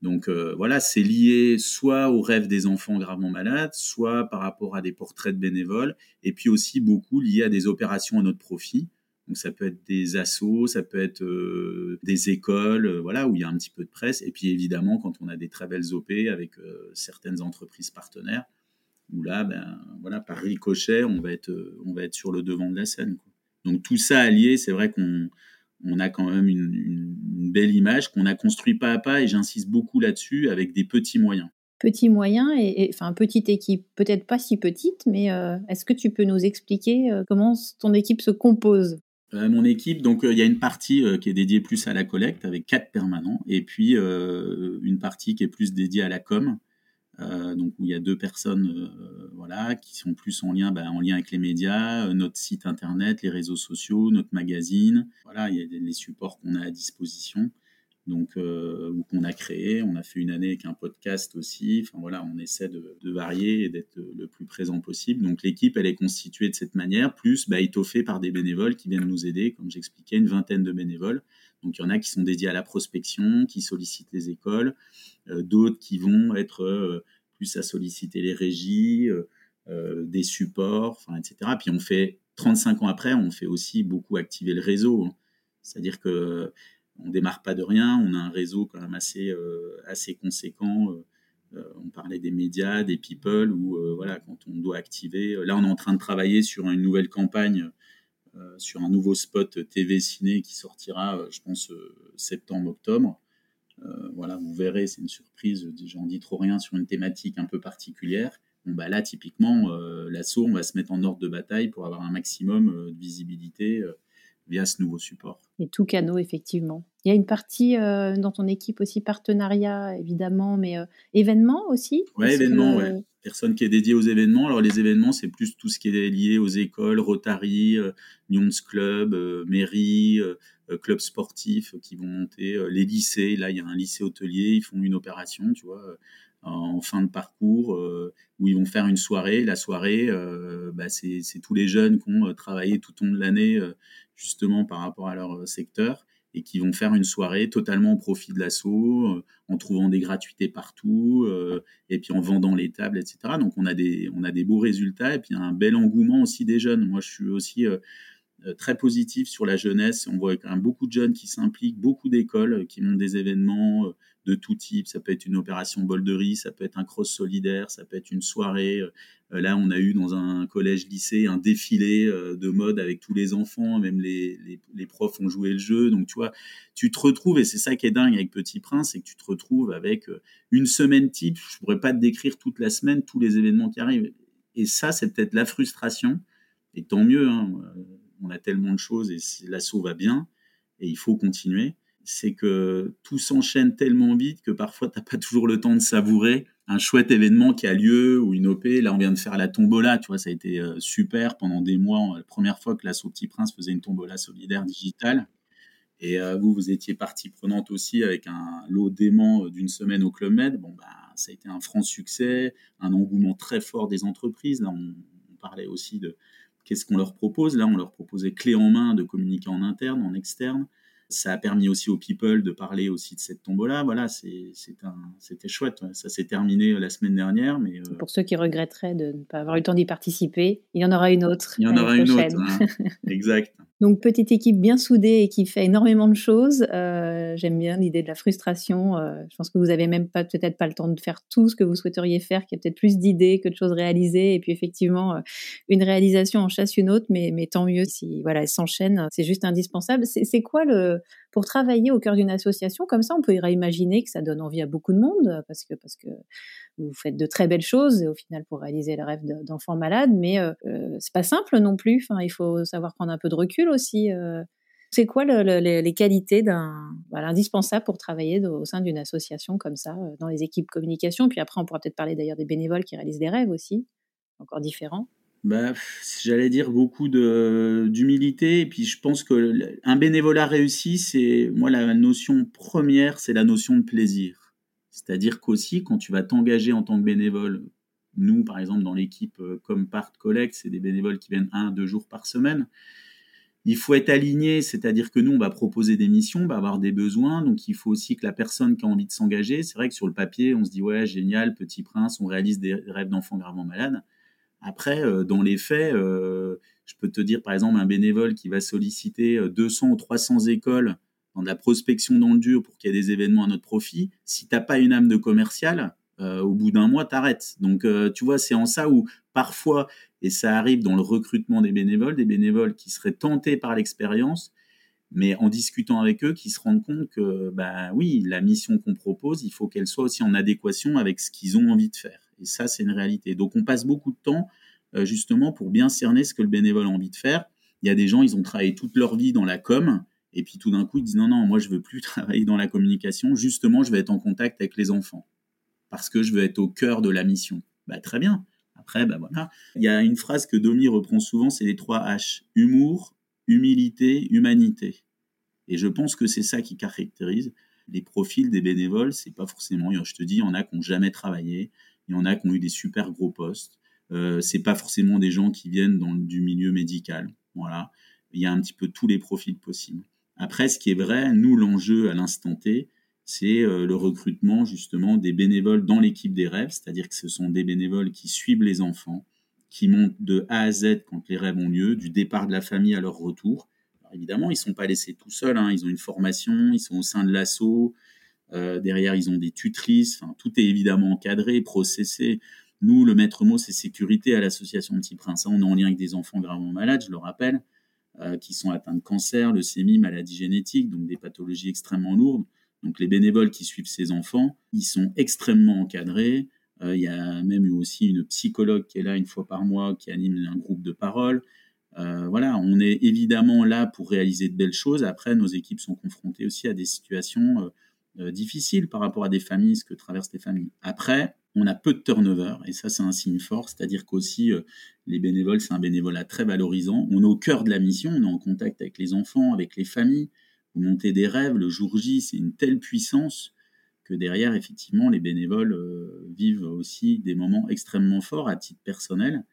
Donc euh, voilà, c'est lié soit au rêve des enfants gravement malades, soit par rapport à des portraits de bénévoles, et puis aussi beaucoup lié à des opérations à notre profit. Donc ça peut être des assos, ça peut être euh, des écoles, euh, voilà, où il y a un petit peu de presse. Et puis évidemment, quand on a des très belles OP avec certaines entreprises partenaires, où là, ben voilà, par ricochet, on va être, on va être sur le devant de la scène. Donc tout ça allié, c'est vrai qu'on on a quand même une, belle image qu'on a construit pas à pas et j'insiste beaucoup là-dessus avec des petits moyens. Petits moyens et, enfin petite équipe, peut-être pas si petite, mais euh, est-ce que tu peux nous expliquer euh, comment ton équipe se compose? Euh, Mon équipe, donc il y a une partie qui est dédiée plus à la collecte avec quatre permanents et puis une partie qui est plus dédiée à la com euh, donc où il y a deux personnes euh, voilà qui sont plus en lien ben, en lien avec les médias euh, notre site internet les réseaux sociaux notre magazine. Voilà il y a les supports qu'on a à disposition. Donc ou qu'on a créé. On a fait une année avec un podcast aussi. Enfin voilà on essaie de, varier et d'être le plus présent possible. Donc l'équipe elle est constituée de cette manière. Plus étoffée par des bénévoles qui viennent nous aider. Comme j'expliquais une vingtaine de bénévoles. Donc il y en a qui sont dédiés à la prospection, qui sollicitent les écoles, d'autres qui vont être euh, plus à solliciter les régies, euh, des supports, etc. Puis on fait 35 ans après, on fait aussi beaucoup activer le réseau. Hein. C'est-à-dire que on démarre pas de rien, on a un réseau quand même assez assez conséquent. on parlait des médias, des people, ou voilà, quand on doit activer. Là, on est en train de travailler sur une nouvelle campagne euh, sur un nouveau spot TV ciné qui sortira, euh, je pense, euh, septembre-octobre. Voilà, vous verrez, c'est une surprise, j'en dis trop rien sur une thématique un peu particulière. Bon, bah là, typiquement, l'assaut, on va se mettre en ordre de bataille pour avoir un maximum de visibilité via ce nouveau support. Et tout canot, effectivement. Il y a une partie dans ton équipe aussi partenariat, évidemment, mais événements aussi Oui, événements, ouais personne qui est dédiée aux événements. Alors les événements, c'est plus tout ce qui est lié aux écoles, Rotary, euh, Club, euh, mairie, euh, clubs sportifs qui vont monter, les lycées. Là, il y a un lycée hôtelier, ils font une opération, tu vois, en fin de parcours, où ils vont faire une soirée. La soirée, bah, c'est tous les jeunes qui ont travaillé tout au long de l'année, justement par rapport à leur secteur et qui vont faire une soirée totalement au profit de l'assaut, euh, en trouvant des gratuités partout, euh, et puis en vendant les tables, etc. Donc on a des, on a des beaux résultats, et puis un bel engouement aussi des jeunes. Moi, je suis aussi euh, très positif sur la jeunesse. On voit quand même beaucoup de jeunes qui s'impliquent, beaucoup d'écoles qui montent des événements de tout type. Ça peut être une opération bol de riz, ça peut être un cross solidaire, ça peut être une soirée. Euh, là, on a eu dans un collège-lycée un défilé euh, de mode avec tous les enfants, même les, les, profs ont joué le jeu. Donc, tu vois, tu te retrouves, et c'est ça qui est dingue avec Petit Prince, c'est que tu te retrouves avec euh, une semaine type. Je pourrais pas te décrire toute la semaine tous les événements qui arrivent. Et ça, c'est peut-être la frustration. Et tant mieux, hein, on a tellement de choses et l'assaut va bien et il faut continuer c'est que tout s'enchaîne tellement vite que parfois tu n'as pas toujours le temps de savourer un chouette événement qui a lieu ou une OP. Là, on vient de faire la tombola, tu vois, ça a été euh, super pendant des mois. La première fois que la Petit Prince faisait une tombola solidaire digitale. Et euh, vous, vous étiez partie prenante aussi avec un lot d'aimants euh, d'une semaine au Club Med. Bon, bah, ça a été un franc succès, un engouement très fort des entreprises. Là, on, on parlait aussi de qu'est-ce qu'on leur propose. Là, on leur proposait clé en main de communiquer en interne, en externe. Ça a permis aussi aux people de parler aussi de cette tombola. Voilà, c'était chouette. Ça s'est terminé euh, la semaine dernière. Mais, euh, Pour ceux qui regretteraient de ne pas avoir eu le temps d'y participer, il y en aura une autre. Il y en aura une autre. Hein. exact. Donc, petite équipe bien soudée et qui fait énormément de choses. Euh, j'aime bien l'idée de la frustration. je pense que vous avez même pas, peut-être pas le temps de faire tout ce que vous souhaiteriez faire, qu'il y a peut-être plus d'idées que de choses réalisées. Et puis, effectivement, une réalisation en chasse une autre, mais, mais tant mieux si voilà, elle s'enchaîne. C'est juste indispensable. C'est quoi le, pour travailler au cœur d'une association comme ça, on peut imaginer que ça donne envie à beaucoup de monde parce que vous faites de très belles choses et au final pour réaliser le rêve d'enfants malades, mais euh, euh, c'est pas simple non plus. Il faut savoir prendre un peu de recul aussi. Euh. C'est quoi les qualités d'un voilà, indispensable pour travailler au sein d'une association comme ça, dans les équipes communication? Puis après, on pourra peut-être parler d'ailleurs des bénévoles qui réalisent des rêves aussi, encore différents bah, J'allais dire beaucoup d'humilité. Et puis je pense que un bénévolat réussi, c'est moi la notion première, c'est la notion de plaisir. C'est-à-dire qu'aussi, quand tu vas t'engager en tant que bénévole, nous par exemple dans l'équipe euh, comme Part Collect, c'est des bénévoles qui viennent un, deux jours par semaine. Il faut être aligné, c'est-à-dire que nous, on va proposer des missions, on va avoir des besoins, donc il faut aussi que la personne qui a envie de s'engager, c'est vrai que sur le papier, on se dit, ouais, génial, petit prince, on réalise des rêves d'enfants gravement malades. Après, euh, dans les faits, euh, je peux te dire, par exemple, un bénévole qui va solliciter 200 euh, ou 300 écoles dans de la prospection dans le dur pour qu'il y ait des événements à notre profit, si tu n'as pas une âme de commercial, au bout d'un mois, t'arrêtes. Donc, tu vois, c'est en ça où parfois, et ça arrive dans le recrutement des bénévoles, des bénévoles qui seraient tentés par l'expérience, mais en discutant avec eux, qui se rendent compte que, bah oui, la mission qu'on propose, il faut qu'elle soit aussi en adéquation avec ce qu'ils ont envie de faire. Et ça, c'est une réalité. Donc, on passe beaucoup de temps euh, justement pour bien cerner ce que le bénévole a envie de faire. Il y a des gens, ils ont travaillé toute leur vie dans la com, et puis tout d'un coup, ils disent non, non, moi, je veux plus travailler dans la communication. Justement, je vais être en contact avec les enfants parce que je veux être au cœur de la mission. Bah, très bien. Après, bah voilà. Il y a une phrase que Domi reprend souvent, c'est les trois H humour, humilité, humanité. Et je pense que c'est ça qui caractérise les profils des bénévoles. C'est pas forcément, je te dis, il y en a qui n'ont jamais travaillé, il y en a qui ont eu des super gros postes. Euh, c'est pas forcément des gens qui viennent dans, du milieu médical. Voilà. Il y a un petit peu tous les profils possibles. Après, ce qui est vrai, nous, l'enjeu à l'instant T, c'est euh, le recrutement justement des bénévoles dans l'équipe des rêves, c'est-à-dire que ce sont des bénévoles qui suivent les enfants, qui montent de A à Z quand les rêves ont lieu, du départ de la famille à leur retour. évidemment, ils ne sont pas laissés tout seuls, hein. ils ont une formation, ils sont au sein de l'assaut, euh, derrière, ils ont des tutrices. tout est évidemment encadré, processé. Nous, le maître mot, c'est sécurité à l'association Petit Prince. On est en lien avec des enfants gravement malades, je le rappelle, euh, qui sont atteints de cancer, leucémie, maladies génétiques, donc des pathologies extrêmement lourdes. Donc les bénévoles qui suivent ces enfants, ils sont extrêmement encadrés. Euh, il y a même eu aussi une psychologue qui est là une fois par mois, qui anime un groupe de parole. voilà, on est évidemment là pour réaliser de belles choses. Après, nos équipes sont confrontées aussi à des situations euh, difficile par rapport à des familles, ce que traversent les familles. Après, on a peu de turnover, et ça c'est un signe fort, c'est-à-dire qu'aussi euh, les bénévoles, c'est un bénévolat très valorisant. On est au cœur de la mission, on est en contact avec les enfants, avec les familles. Vous montez des rêves, le jour J, c'est une telle puissance que derrière, effectivement, les bénévoles euh, vivent aussi des moments extrêmement forts à titre personnel.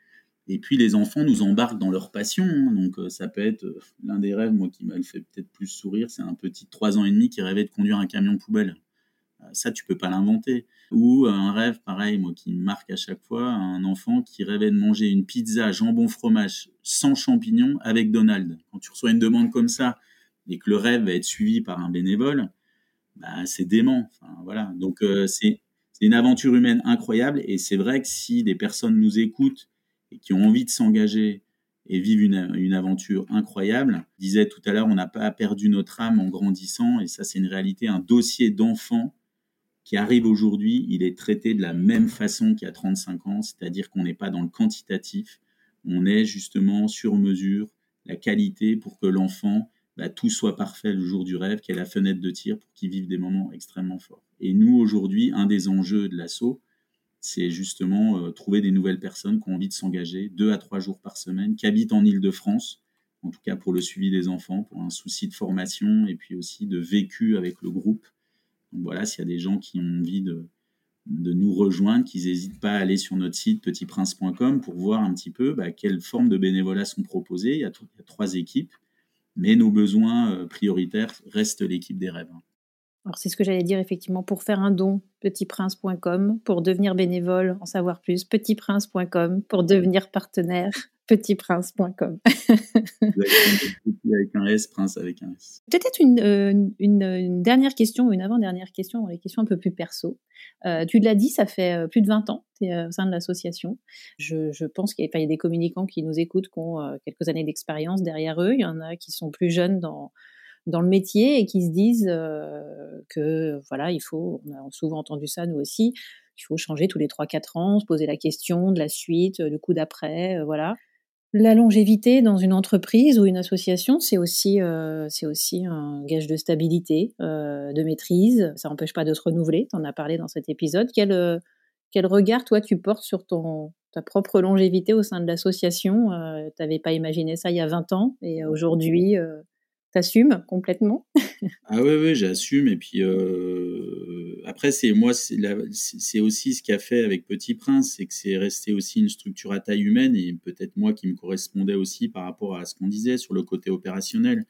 Et puis les enfants nous embarquent dans leur passion. Hein. donc euh, ça peut être euh, l'un des rêves, moi, qui m'a fait peut-être plus sourire, c'est un petit 3 ans et demi qui rêvait de conduire un camion poubelle. Euh, ça, tu peux pas l'inventer. Ou un rêve, pareil, moi, qui me marque à chaque fois, un enfant qui rêvait de manger une pizza jambon fromage sans champignons avec Donald. Quand tu reçois une demande comme ça et que le rêve va être suivi par un bénévole, bah, c'est dément. Enfin, voilà. Donc c'est une aventure humaine incroyable et c'est vrai que si des personnes nous écoutent qui ont envie de s'engager et vivre une, aventure incroyable. Je disais tout à l'heure, on n'a pas perdu notre âme en grandissant, et ça c'est une réalité. Un dossier d'enfant qui arrive aujourd'hui, il est traité de la même façon qu'il y a 35 ans, c'est-à-dire qu'on n'est pas dans le quantitatif, on est justement sur mesure, la qualité pour que l'enfant bah, tout soit parfait le jour du rêve, qu'il y ait la fenêtre de tir pour qu'ils vivent des moments extrêmement forts. Et nous, aujourd'hui, un des enjeux de l'assaut, c'est justement euh, trouver des nouvelles personnes qui ont envie de s'engager deux à trois jours par semaine, qui habitent en Ile-de-France, en tout cas pour le suivi des enfants, pour un souci de formation et puis aussi de vécu avec le groupe. Donc voilà, s'il y a des gens qui ont envie de, nous rejoindre, qu'ils n'hésitent pas à aller sur notre site petitprince.com pour voir un petit peu bah, quelles formes de bénévolat sont proposées. Il y, a il y a trois équipes, mais nos besoins euh, prioritaires restent l'équipe des rêves. Alors c'est ce que j'allais dire effectivement pour faire un don petitprince.com pour devenir bénévole en savoir plus petitprince.com pour devenir partenaire petitprince.com. avec un S, prince avec un S. Peut-être une, euh, une, dernière question, une avant-dernière question, les questions un peu plus perso. Euh, tu l'as dit, ça fait euh, plus de 20 ans tu es au sein de l'association. Je, je, pense qu'il y, a des communicants qui nous écoutent, qui ont quelques années d'expérience derrière eux. Il y en a qui sont plus jeunes dans dans le métier et qui se disent euh, que voilà, il faut, on a souvent entendu ça nous aussi, il faut changer tous les 3-4 ans, se poser la question de la suite, du coup d'après, euh, voilà. La longévité dans une entreprise ou une association, c'est aussi, euh, aussi un gage de stabilité, de maîtrise. Ça n'empêche pas de se renouveler. Tu en as parlé dans cet épisode. Quel, quel regard, toi, tu portes sur ton, ta propre longévité au sein de l'association? Tu n'avais pas imaginé ça il y a 20 ans et aujourd'hui, t'assumes complètement Ah oui, oui, j'assume. Et puis euh, après, c'est moi, c'est aussi ce qu'a fait avec Petit Prince, c'est que c'est resté aussi une structure à taille humaine et peut-être moi qui me correspondait aussi par rapport à ce qu'on disait sur le côté opérationnel.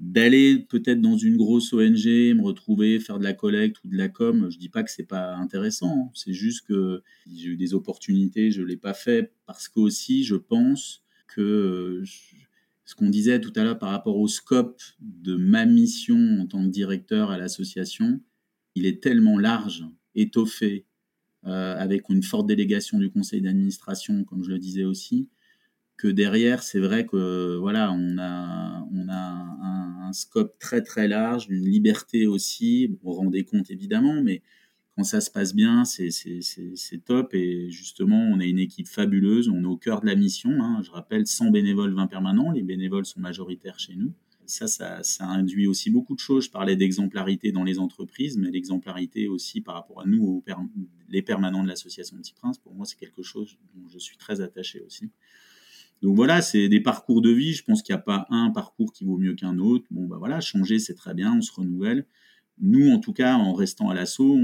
D'aller peut-être dans une grosse ONG, me retrouver, faire de la collecte ou de la com, je dis pas que c'est pas intéressant. Hein. C'est juste que j'ai eu des opportunités, je l'ai pas fait parce qu'aussi je pense que ce qu'on disait tout à l'heure par rapport au scope de ma mission en tant que directeur à l'association, il est tellement large, étoffé, euh, avec une forte délégation du conseil d'administration, comme je le disais aussi, que derrière, c'est vrai que voilà, on a, on un, un, scope très très large, une liberté aussi, vous rendez compte évidemment, mais quand ça se passe bien, c'est top. Et justement, on a une équipe fabuleuse. On est au cœur de la mission. Hein. Je rappelle, 100 bénévoles, 20 permanents. Les bénévoles sont majoritaires chez nous. Ça, ça, induit aussi beaucoup de choses. Je parlais d'exemplarité dans les entreprises, mais l'exemplarité aussi par rapport à nous, les permanents de l'association Petit Prince. Pour moi, c'est quelque chose dont je suis très attaché aussi. Donc voilà, c'est des parcours de vie. Je pense qu'il n'y a pas un parcours qui vaut mieux qu'un autre. Bon, bah voilà, changer, c'est très bien, on se renouvelle nous, en tout cas, en restant à l'assaut,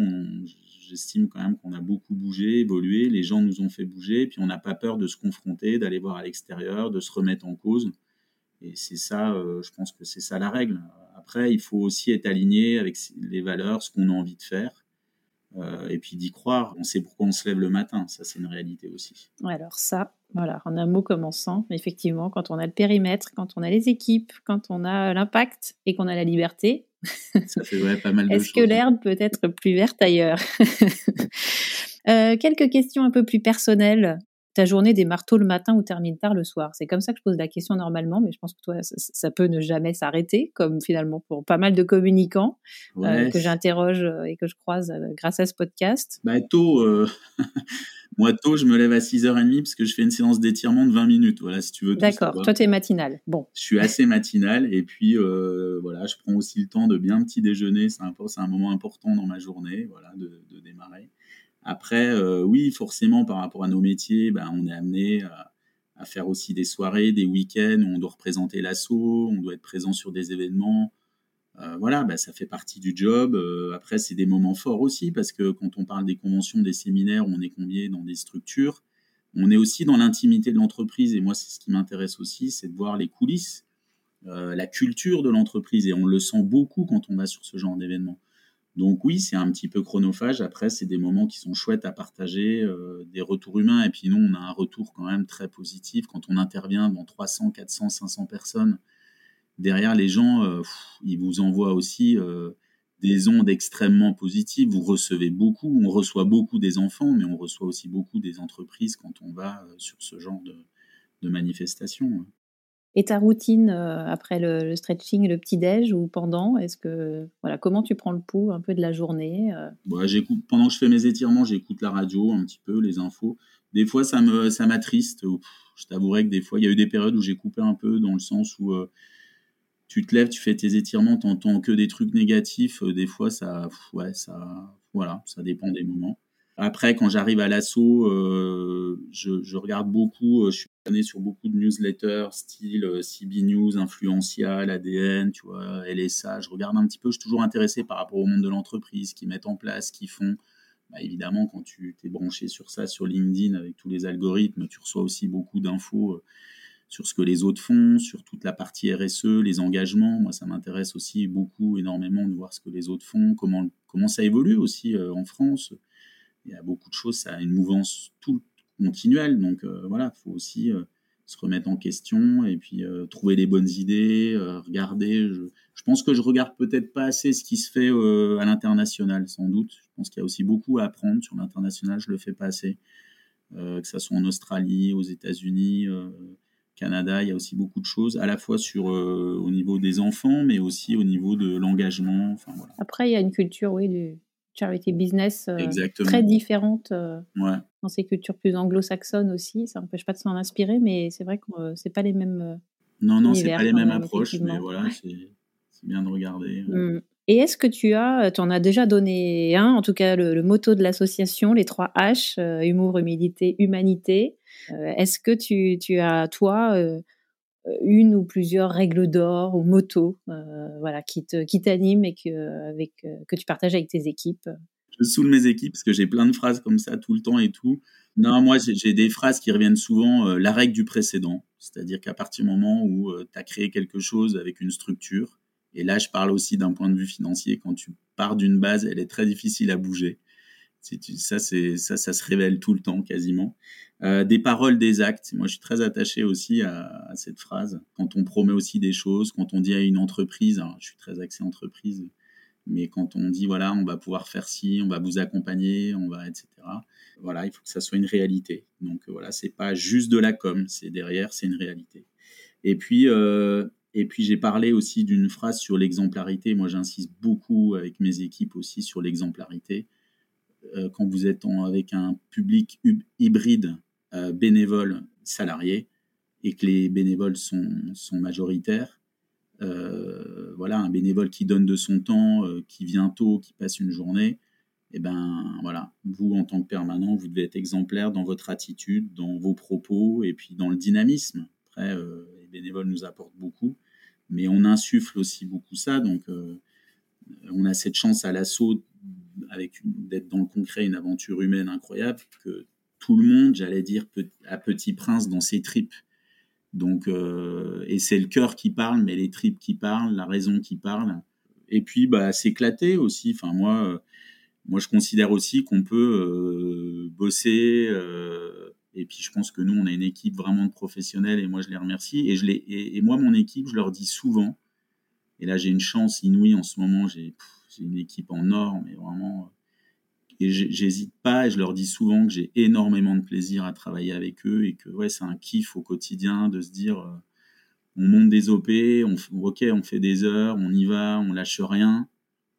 j'estime quand même qu'on a beaucoup bougé, évolué, les gens nous ont fait bouger, puis on n'a pas peur de se confronter, d'aller voir à l'extérieur, de se remettre en cause. Et c'est ça, euh, je pense que c'est ça la règle. Après, il faut aussi être aligné avec les valeurs, ce qu'on a envie de faire. Euh, et puis d'y croire. On sait pourquoi on se lève le matin, ça c'est une réalité aussi. alors ça, voilà, en un mot commençant, effectivement, quand on a le périmètre, quand on a les équipes, quand on a l'impact et qu'on a la liberté, ça fait pas mal de Est-ce que l'herbe peut être plus verte ailleurs? Euh, Quelques questions un peu plus personnelles ta journée démarre tôt le matin ou termine tard le soir C'est comme ça que je pose la question normalement, mais je pense que toi, ça, peut ne jamais s'arrêter, comme finalement pour pas mal de communicants euh, que j'interroge euh, et que je croise euh, grâce à ce podcast. Bah, tôt, moi, tôt, je me lève à 6h30 parce que je fais une séance d'étirement de 20 minutes. Voilà, si tu veux. D'accord, toi, tu es matinal. Bon. Je suis assez matinal et puis voilà, je prends aussi le temps de bien petit déjeuner. C'est un, un moment important dans ma journée, voilà, de, de démarrer. Après, euh, oui, forcément, par rapport à nos métiers, ben, on est amené à, faire aussi des soirées, des week-ends où on doit représenter l'assaut, on doit être présent sur des événements. Euh, voilà, ben, ça fait partie du job. Euh, après, c'est des moments forts aussi, parce que quand on parle des conventions, des séminaires, on est combien dans des structures. On est aussi dans l'intimité de l'entreprise, et moi, c'est ce qui m'intéresse aussi, c'est de voir les coulisses, la culture de l'entreprise, et on le sent beaucoup quand on va sur ce genre d'événements. Donc oui, c'est un petit peu chronophage. Après, c'est des moments qui sont chouettes à partager, euh, des retours humains. Et puis nous, on a un retour quand même très positif quand on intervient devant 300, 400, 500 personnes. Derrière, les gens, euh, ils vous envoient aussi euh, des ondes extrêmement positives. Vous recevez beaucoup. On reçoit beaucoup des enfants, mais on reçoit aussi beaucoup des entreprises quand on va sur ce genre de, de manifestations. Et ta routine euh, après le, stretching, le petit déj ou pendant Est-ce que voilà, comment tu prends le pouls un peu de la journée euh? bah, pendant que je fais mes étirements, j'écoute la radio un petit peu, les infos. Des fois, ça me ça m'attriste. Je t'avouerai que des fois, il y a eu des périodes où j'ai coupé un peu dans le sens où euh, tu te lèves, tu fais tes étirements, t'entends que des trucs négatifs. des fois, ça, ouais, ça, voilà, ça dépend des moments. Après, quand j'arrive à l'assaut, je, je, regarde beaucoup, je suis abonné sur beaucoup de newsletters, style CB News, Influencia, l'ADN, tu vois, LSA. Je regarde un petit peu, je suis toujours intéressé par rapport au monde de l'entreprise, qui mettent en place, qui font. Bah, évidemment, quand tu t'es branché sur ça, sur LinkedIn, avec tous les algorithmes, tu reçois aussi beaucoup d'infos sur ce que les autres font, sur toute la partie RSE, les engagements. Moi, ça m'intéresse aussi beaucoup, énormément, de voir ce que les autres font, comment ça évolue aussi en France il y a beaucoup de choses, ça a une mouvance tout continuelle. Donc euh, voilà, il faut aussi euh, se remettre en question et puis euh, trouver des bonnes idées, regarder. Je, je, pense que je regarde peut-être pas assez ce qui se fait à l'international, sans doute. Je pense qu'il y a aussi beaucoup à apprendre sur l'international, je le fais pas assez. que ce soit en Australie, aux États-Unis, Canada, il y a aussi beaucoup de choses, à la fois sur, au niveau des enfants, mais aussi au niveau de l'engagement. Enfin, voilà. Après, il y a une culture, oui, du, charity business euh, très différente euh, dans ces cultures plus anglo-saxonnes aussi. Ça n'empêche pas de s'en inspirer, mais c'est vrai que euh, c'est pas les mêmes. non, non, c'est pas les mêmes approches, mais voilà, c'est bien de regarder. Mmh. Et est-ce que tu as, tu en as déjà donné un, en tout cas le, le motto de l'association, les trois H, humour, humilité, humanité. est-ce que tu, tu, as, toi, euh, une ou plusieurs règles d'or ou motos euh, voilà, qui, te, qui t'animent et que, avec, euh, que tu partages avec tes équipes Je saoule mes équipes parce que j'ai plein de phrases comme ça tout le temps et tout. Non, moi, j'ai des phrases qui reviennent souvent, la règle du précédent. C'est-à-dire qu'à partir du moment où tu as créé quelque chose avec une structure, et là, je parle aussi d'un point de vue financier, quand tu pars d'une base, elle est très difficile à bouger ça, ça, ça se révèle tout le temps quasiment. Euh, des paroles, des actes. Moi, je suis très attaché aussi à, cette phrase. Quand on promet aussi des choses, quand on dit à une entreprise, je suis très axé entreprise, mais quand on dit voilà, on va pouvoir faire ci, on va vous accompagner, on va etc. Voilà, il faut que ça soit une réalité. Donc voilà, c'est pas juste de la com, c'est derrière, c'est une réalité. Et puis euh, et puis j'ai parlé aussi d'une phrase sur l'exemplarité. Moi, j'insiste beaucoup avec mes équipes aussi sur l'exemplarité. Euh, quand vous êtes avec un public hybride euh, bénévole salarié et que les bénévoles sont, sont majoritaires, euh, voilà, un bénévole qui donne de son temps, qui vient tôt, qui passe une journée, et eh ben voilà, vous en tant que permanent, vous devez être exemplaire dans votre attitude, dans vos propos et puis dans le dynamisme. Après, les bénévoles nous apportent beaucoup, mais on insuffle aussi beaucoup ça, donc on a cette chance à l'assaut avec d'être dans le concret, une aventure humaine incroyable, que tout le monde, j'allais dire, a Petit Prince dans ses tripes. Donc, euh, et c'est le cœur qui parle, mais les tripes qui parlent, la raison qui parle. Et puis, bah, s'éclater aussi. Enfin, moi, euh, moi, je considère aussi qu'on peut euh, bosser. et puis, je pense que nous, on a une équipe vraiment de professionnels, et moi, je les remercie. Et, je les, et moi, mon équipe, je leur dis souvent, et là, j'ai une chance inouïe en ce moment. J'ai une équipe en or, mais vraiment. Et j'hésite pas, et je leur dis souvent que j'ai énormément de plaisir à travailler avec eux et que ouais, c'est un kiff au quotidien de se dire euh, on monte des OP, on, ok, on fait des heures, on y va, on lâche rien,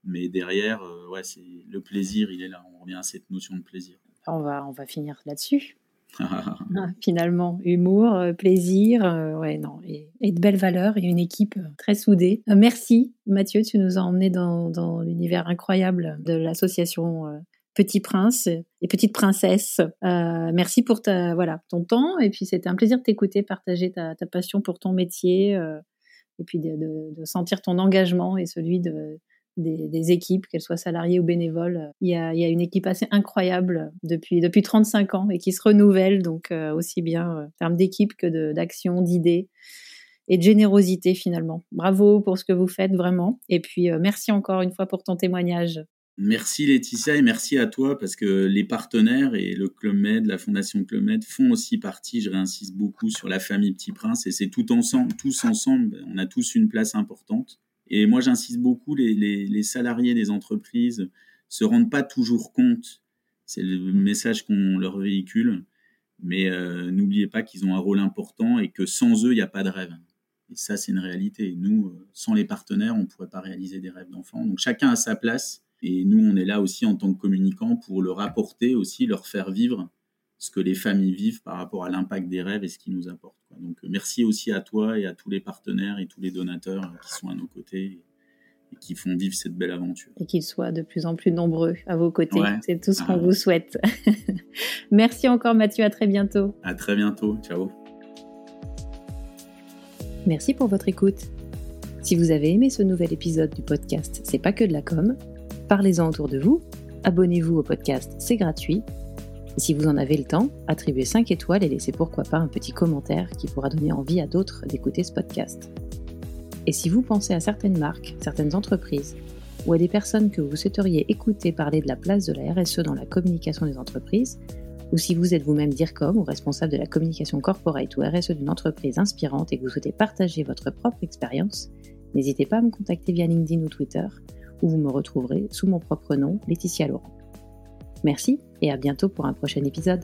mais derrière, euh, ouais, c'est le plaisir, il est là. On revient à cette notion de plaisir. On va, on va finir là-dessus. Ah, finalement, humour, euh, plaisir, euh, ouais, non, et, de belles valeurs et une équipe très soudée. merci Mathieu, tu nous as emmenés dans, l'univers incroyable de l'association Petit Prince et Petite Princesse. merci pour ta, voilà, ton temps et puis c'était un plaisir de t'écouter, partager ta, passion pour ton métier et puis de, sentir ton engagement et celui de, des, équipes, qu'elles soient salariées ou bénévoles. Il y, a, une équipe assez incroyable depuis, depuis 35 ans et qui se renouvelle, donc euh, aussi bien euh, en termes d'équipe que d'action, d'idées et de générosité finalement. Bravo pour ce que vous faites vraiment. Et puis euh, merci encore une fois pour ton témoignage. Merci Laetitia et merci à toi parce que les partenaires et le Club Med, la Fondation Club Med font aussi partie, je réinsiste beaucoup sur la famille Petit Prince et c'est tout ensemble, tous ensemble, on a tous une place importante. Et moi, j'insiste beaucoup, les, salariés des entreprises se rendent pas toujours compte. C'est le message qu'on leur véhicule. Mais euh, n'oubliez pas qu'ils ont un rôle important et que sans eux, il n'y a pas de rêve. Et ça, c'est une réalité. Nous, euh, sans les partenaires, on ne pourrait pas réaliser des rêves d'enfants. Donc chacun a sa place. Et nous, on est là aussi en tant que communicants pour leur apporter aussi, leur faire vivre ce que les familles vivent par rapport à l'impact des rêves et ce qu'ils nous apportent. Donc merci aussi à toi et à tous les partenaires et tous les donateurs qui sont à nos côtés et qui font vivre cette belle aventure. Et qu'ils soient de plus en plus nombreux à vos côtés. C'est tout ce qu'on ah. vous souhaite. merci encore Mathieu, à très bientôt. À très bientôt, ciao. Merci pour votre écoute. Si vous avez aimé ce nouvel épisode du podcast C'est pas que de la com, parlez-en autour de vous, abonnez-vous au podcast, c'est gratuit. Si vous en avez le temps, attribuez 5 étoiles et laissez pourquoi pas un petit commentaire qui pourra donner envie à d'autres d'écouter ce podcast. Et si vous pensez à certaines marques, certaines entreprises, ou à des personnes que vous souhaiteriez écouter parler de la place de la RSE dans la communication des entreprises, ou si vous êtes vous-même DIRCOM ou responsable de la communication corporate ou RSE d'une entreprise inspirante et que vous souhaitez partager votre propre expérience, n'hésitez pas à me contacter via LinkedIn ou Twitter, où vous me retrouverez sous mon propre nom, Laetitia Laurent. Merci et à bientôt pour un prochain épisode.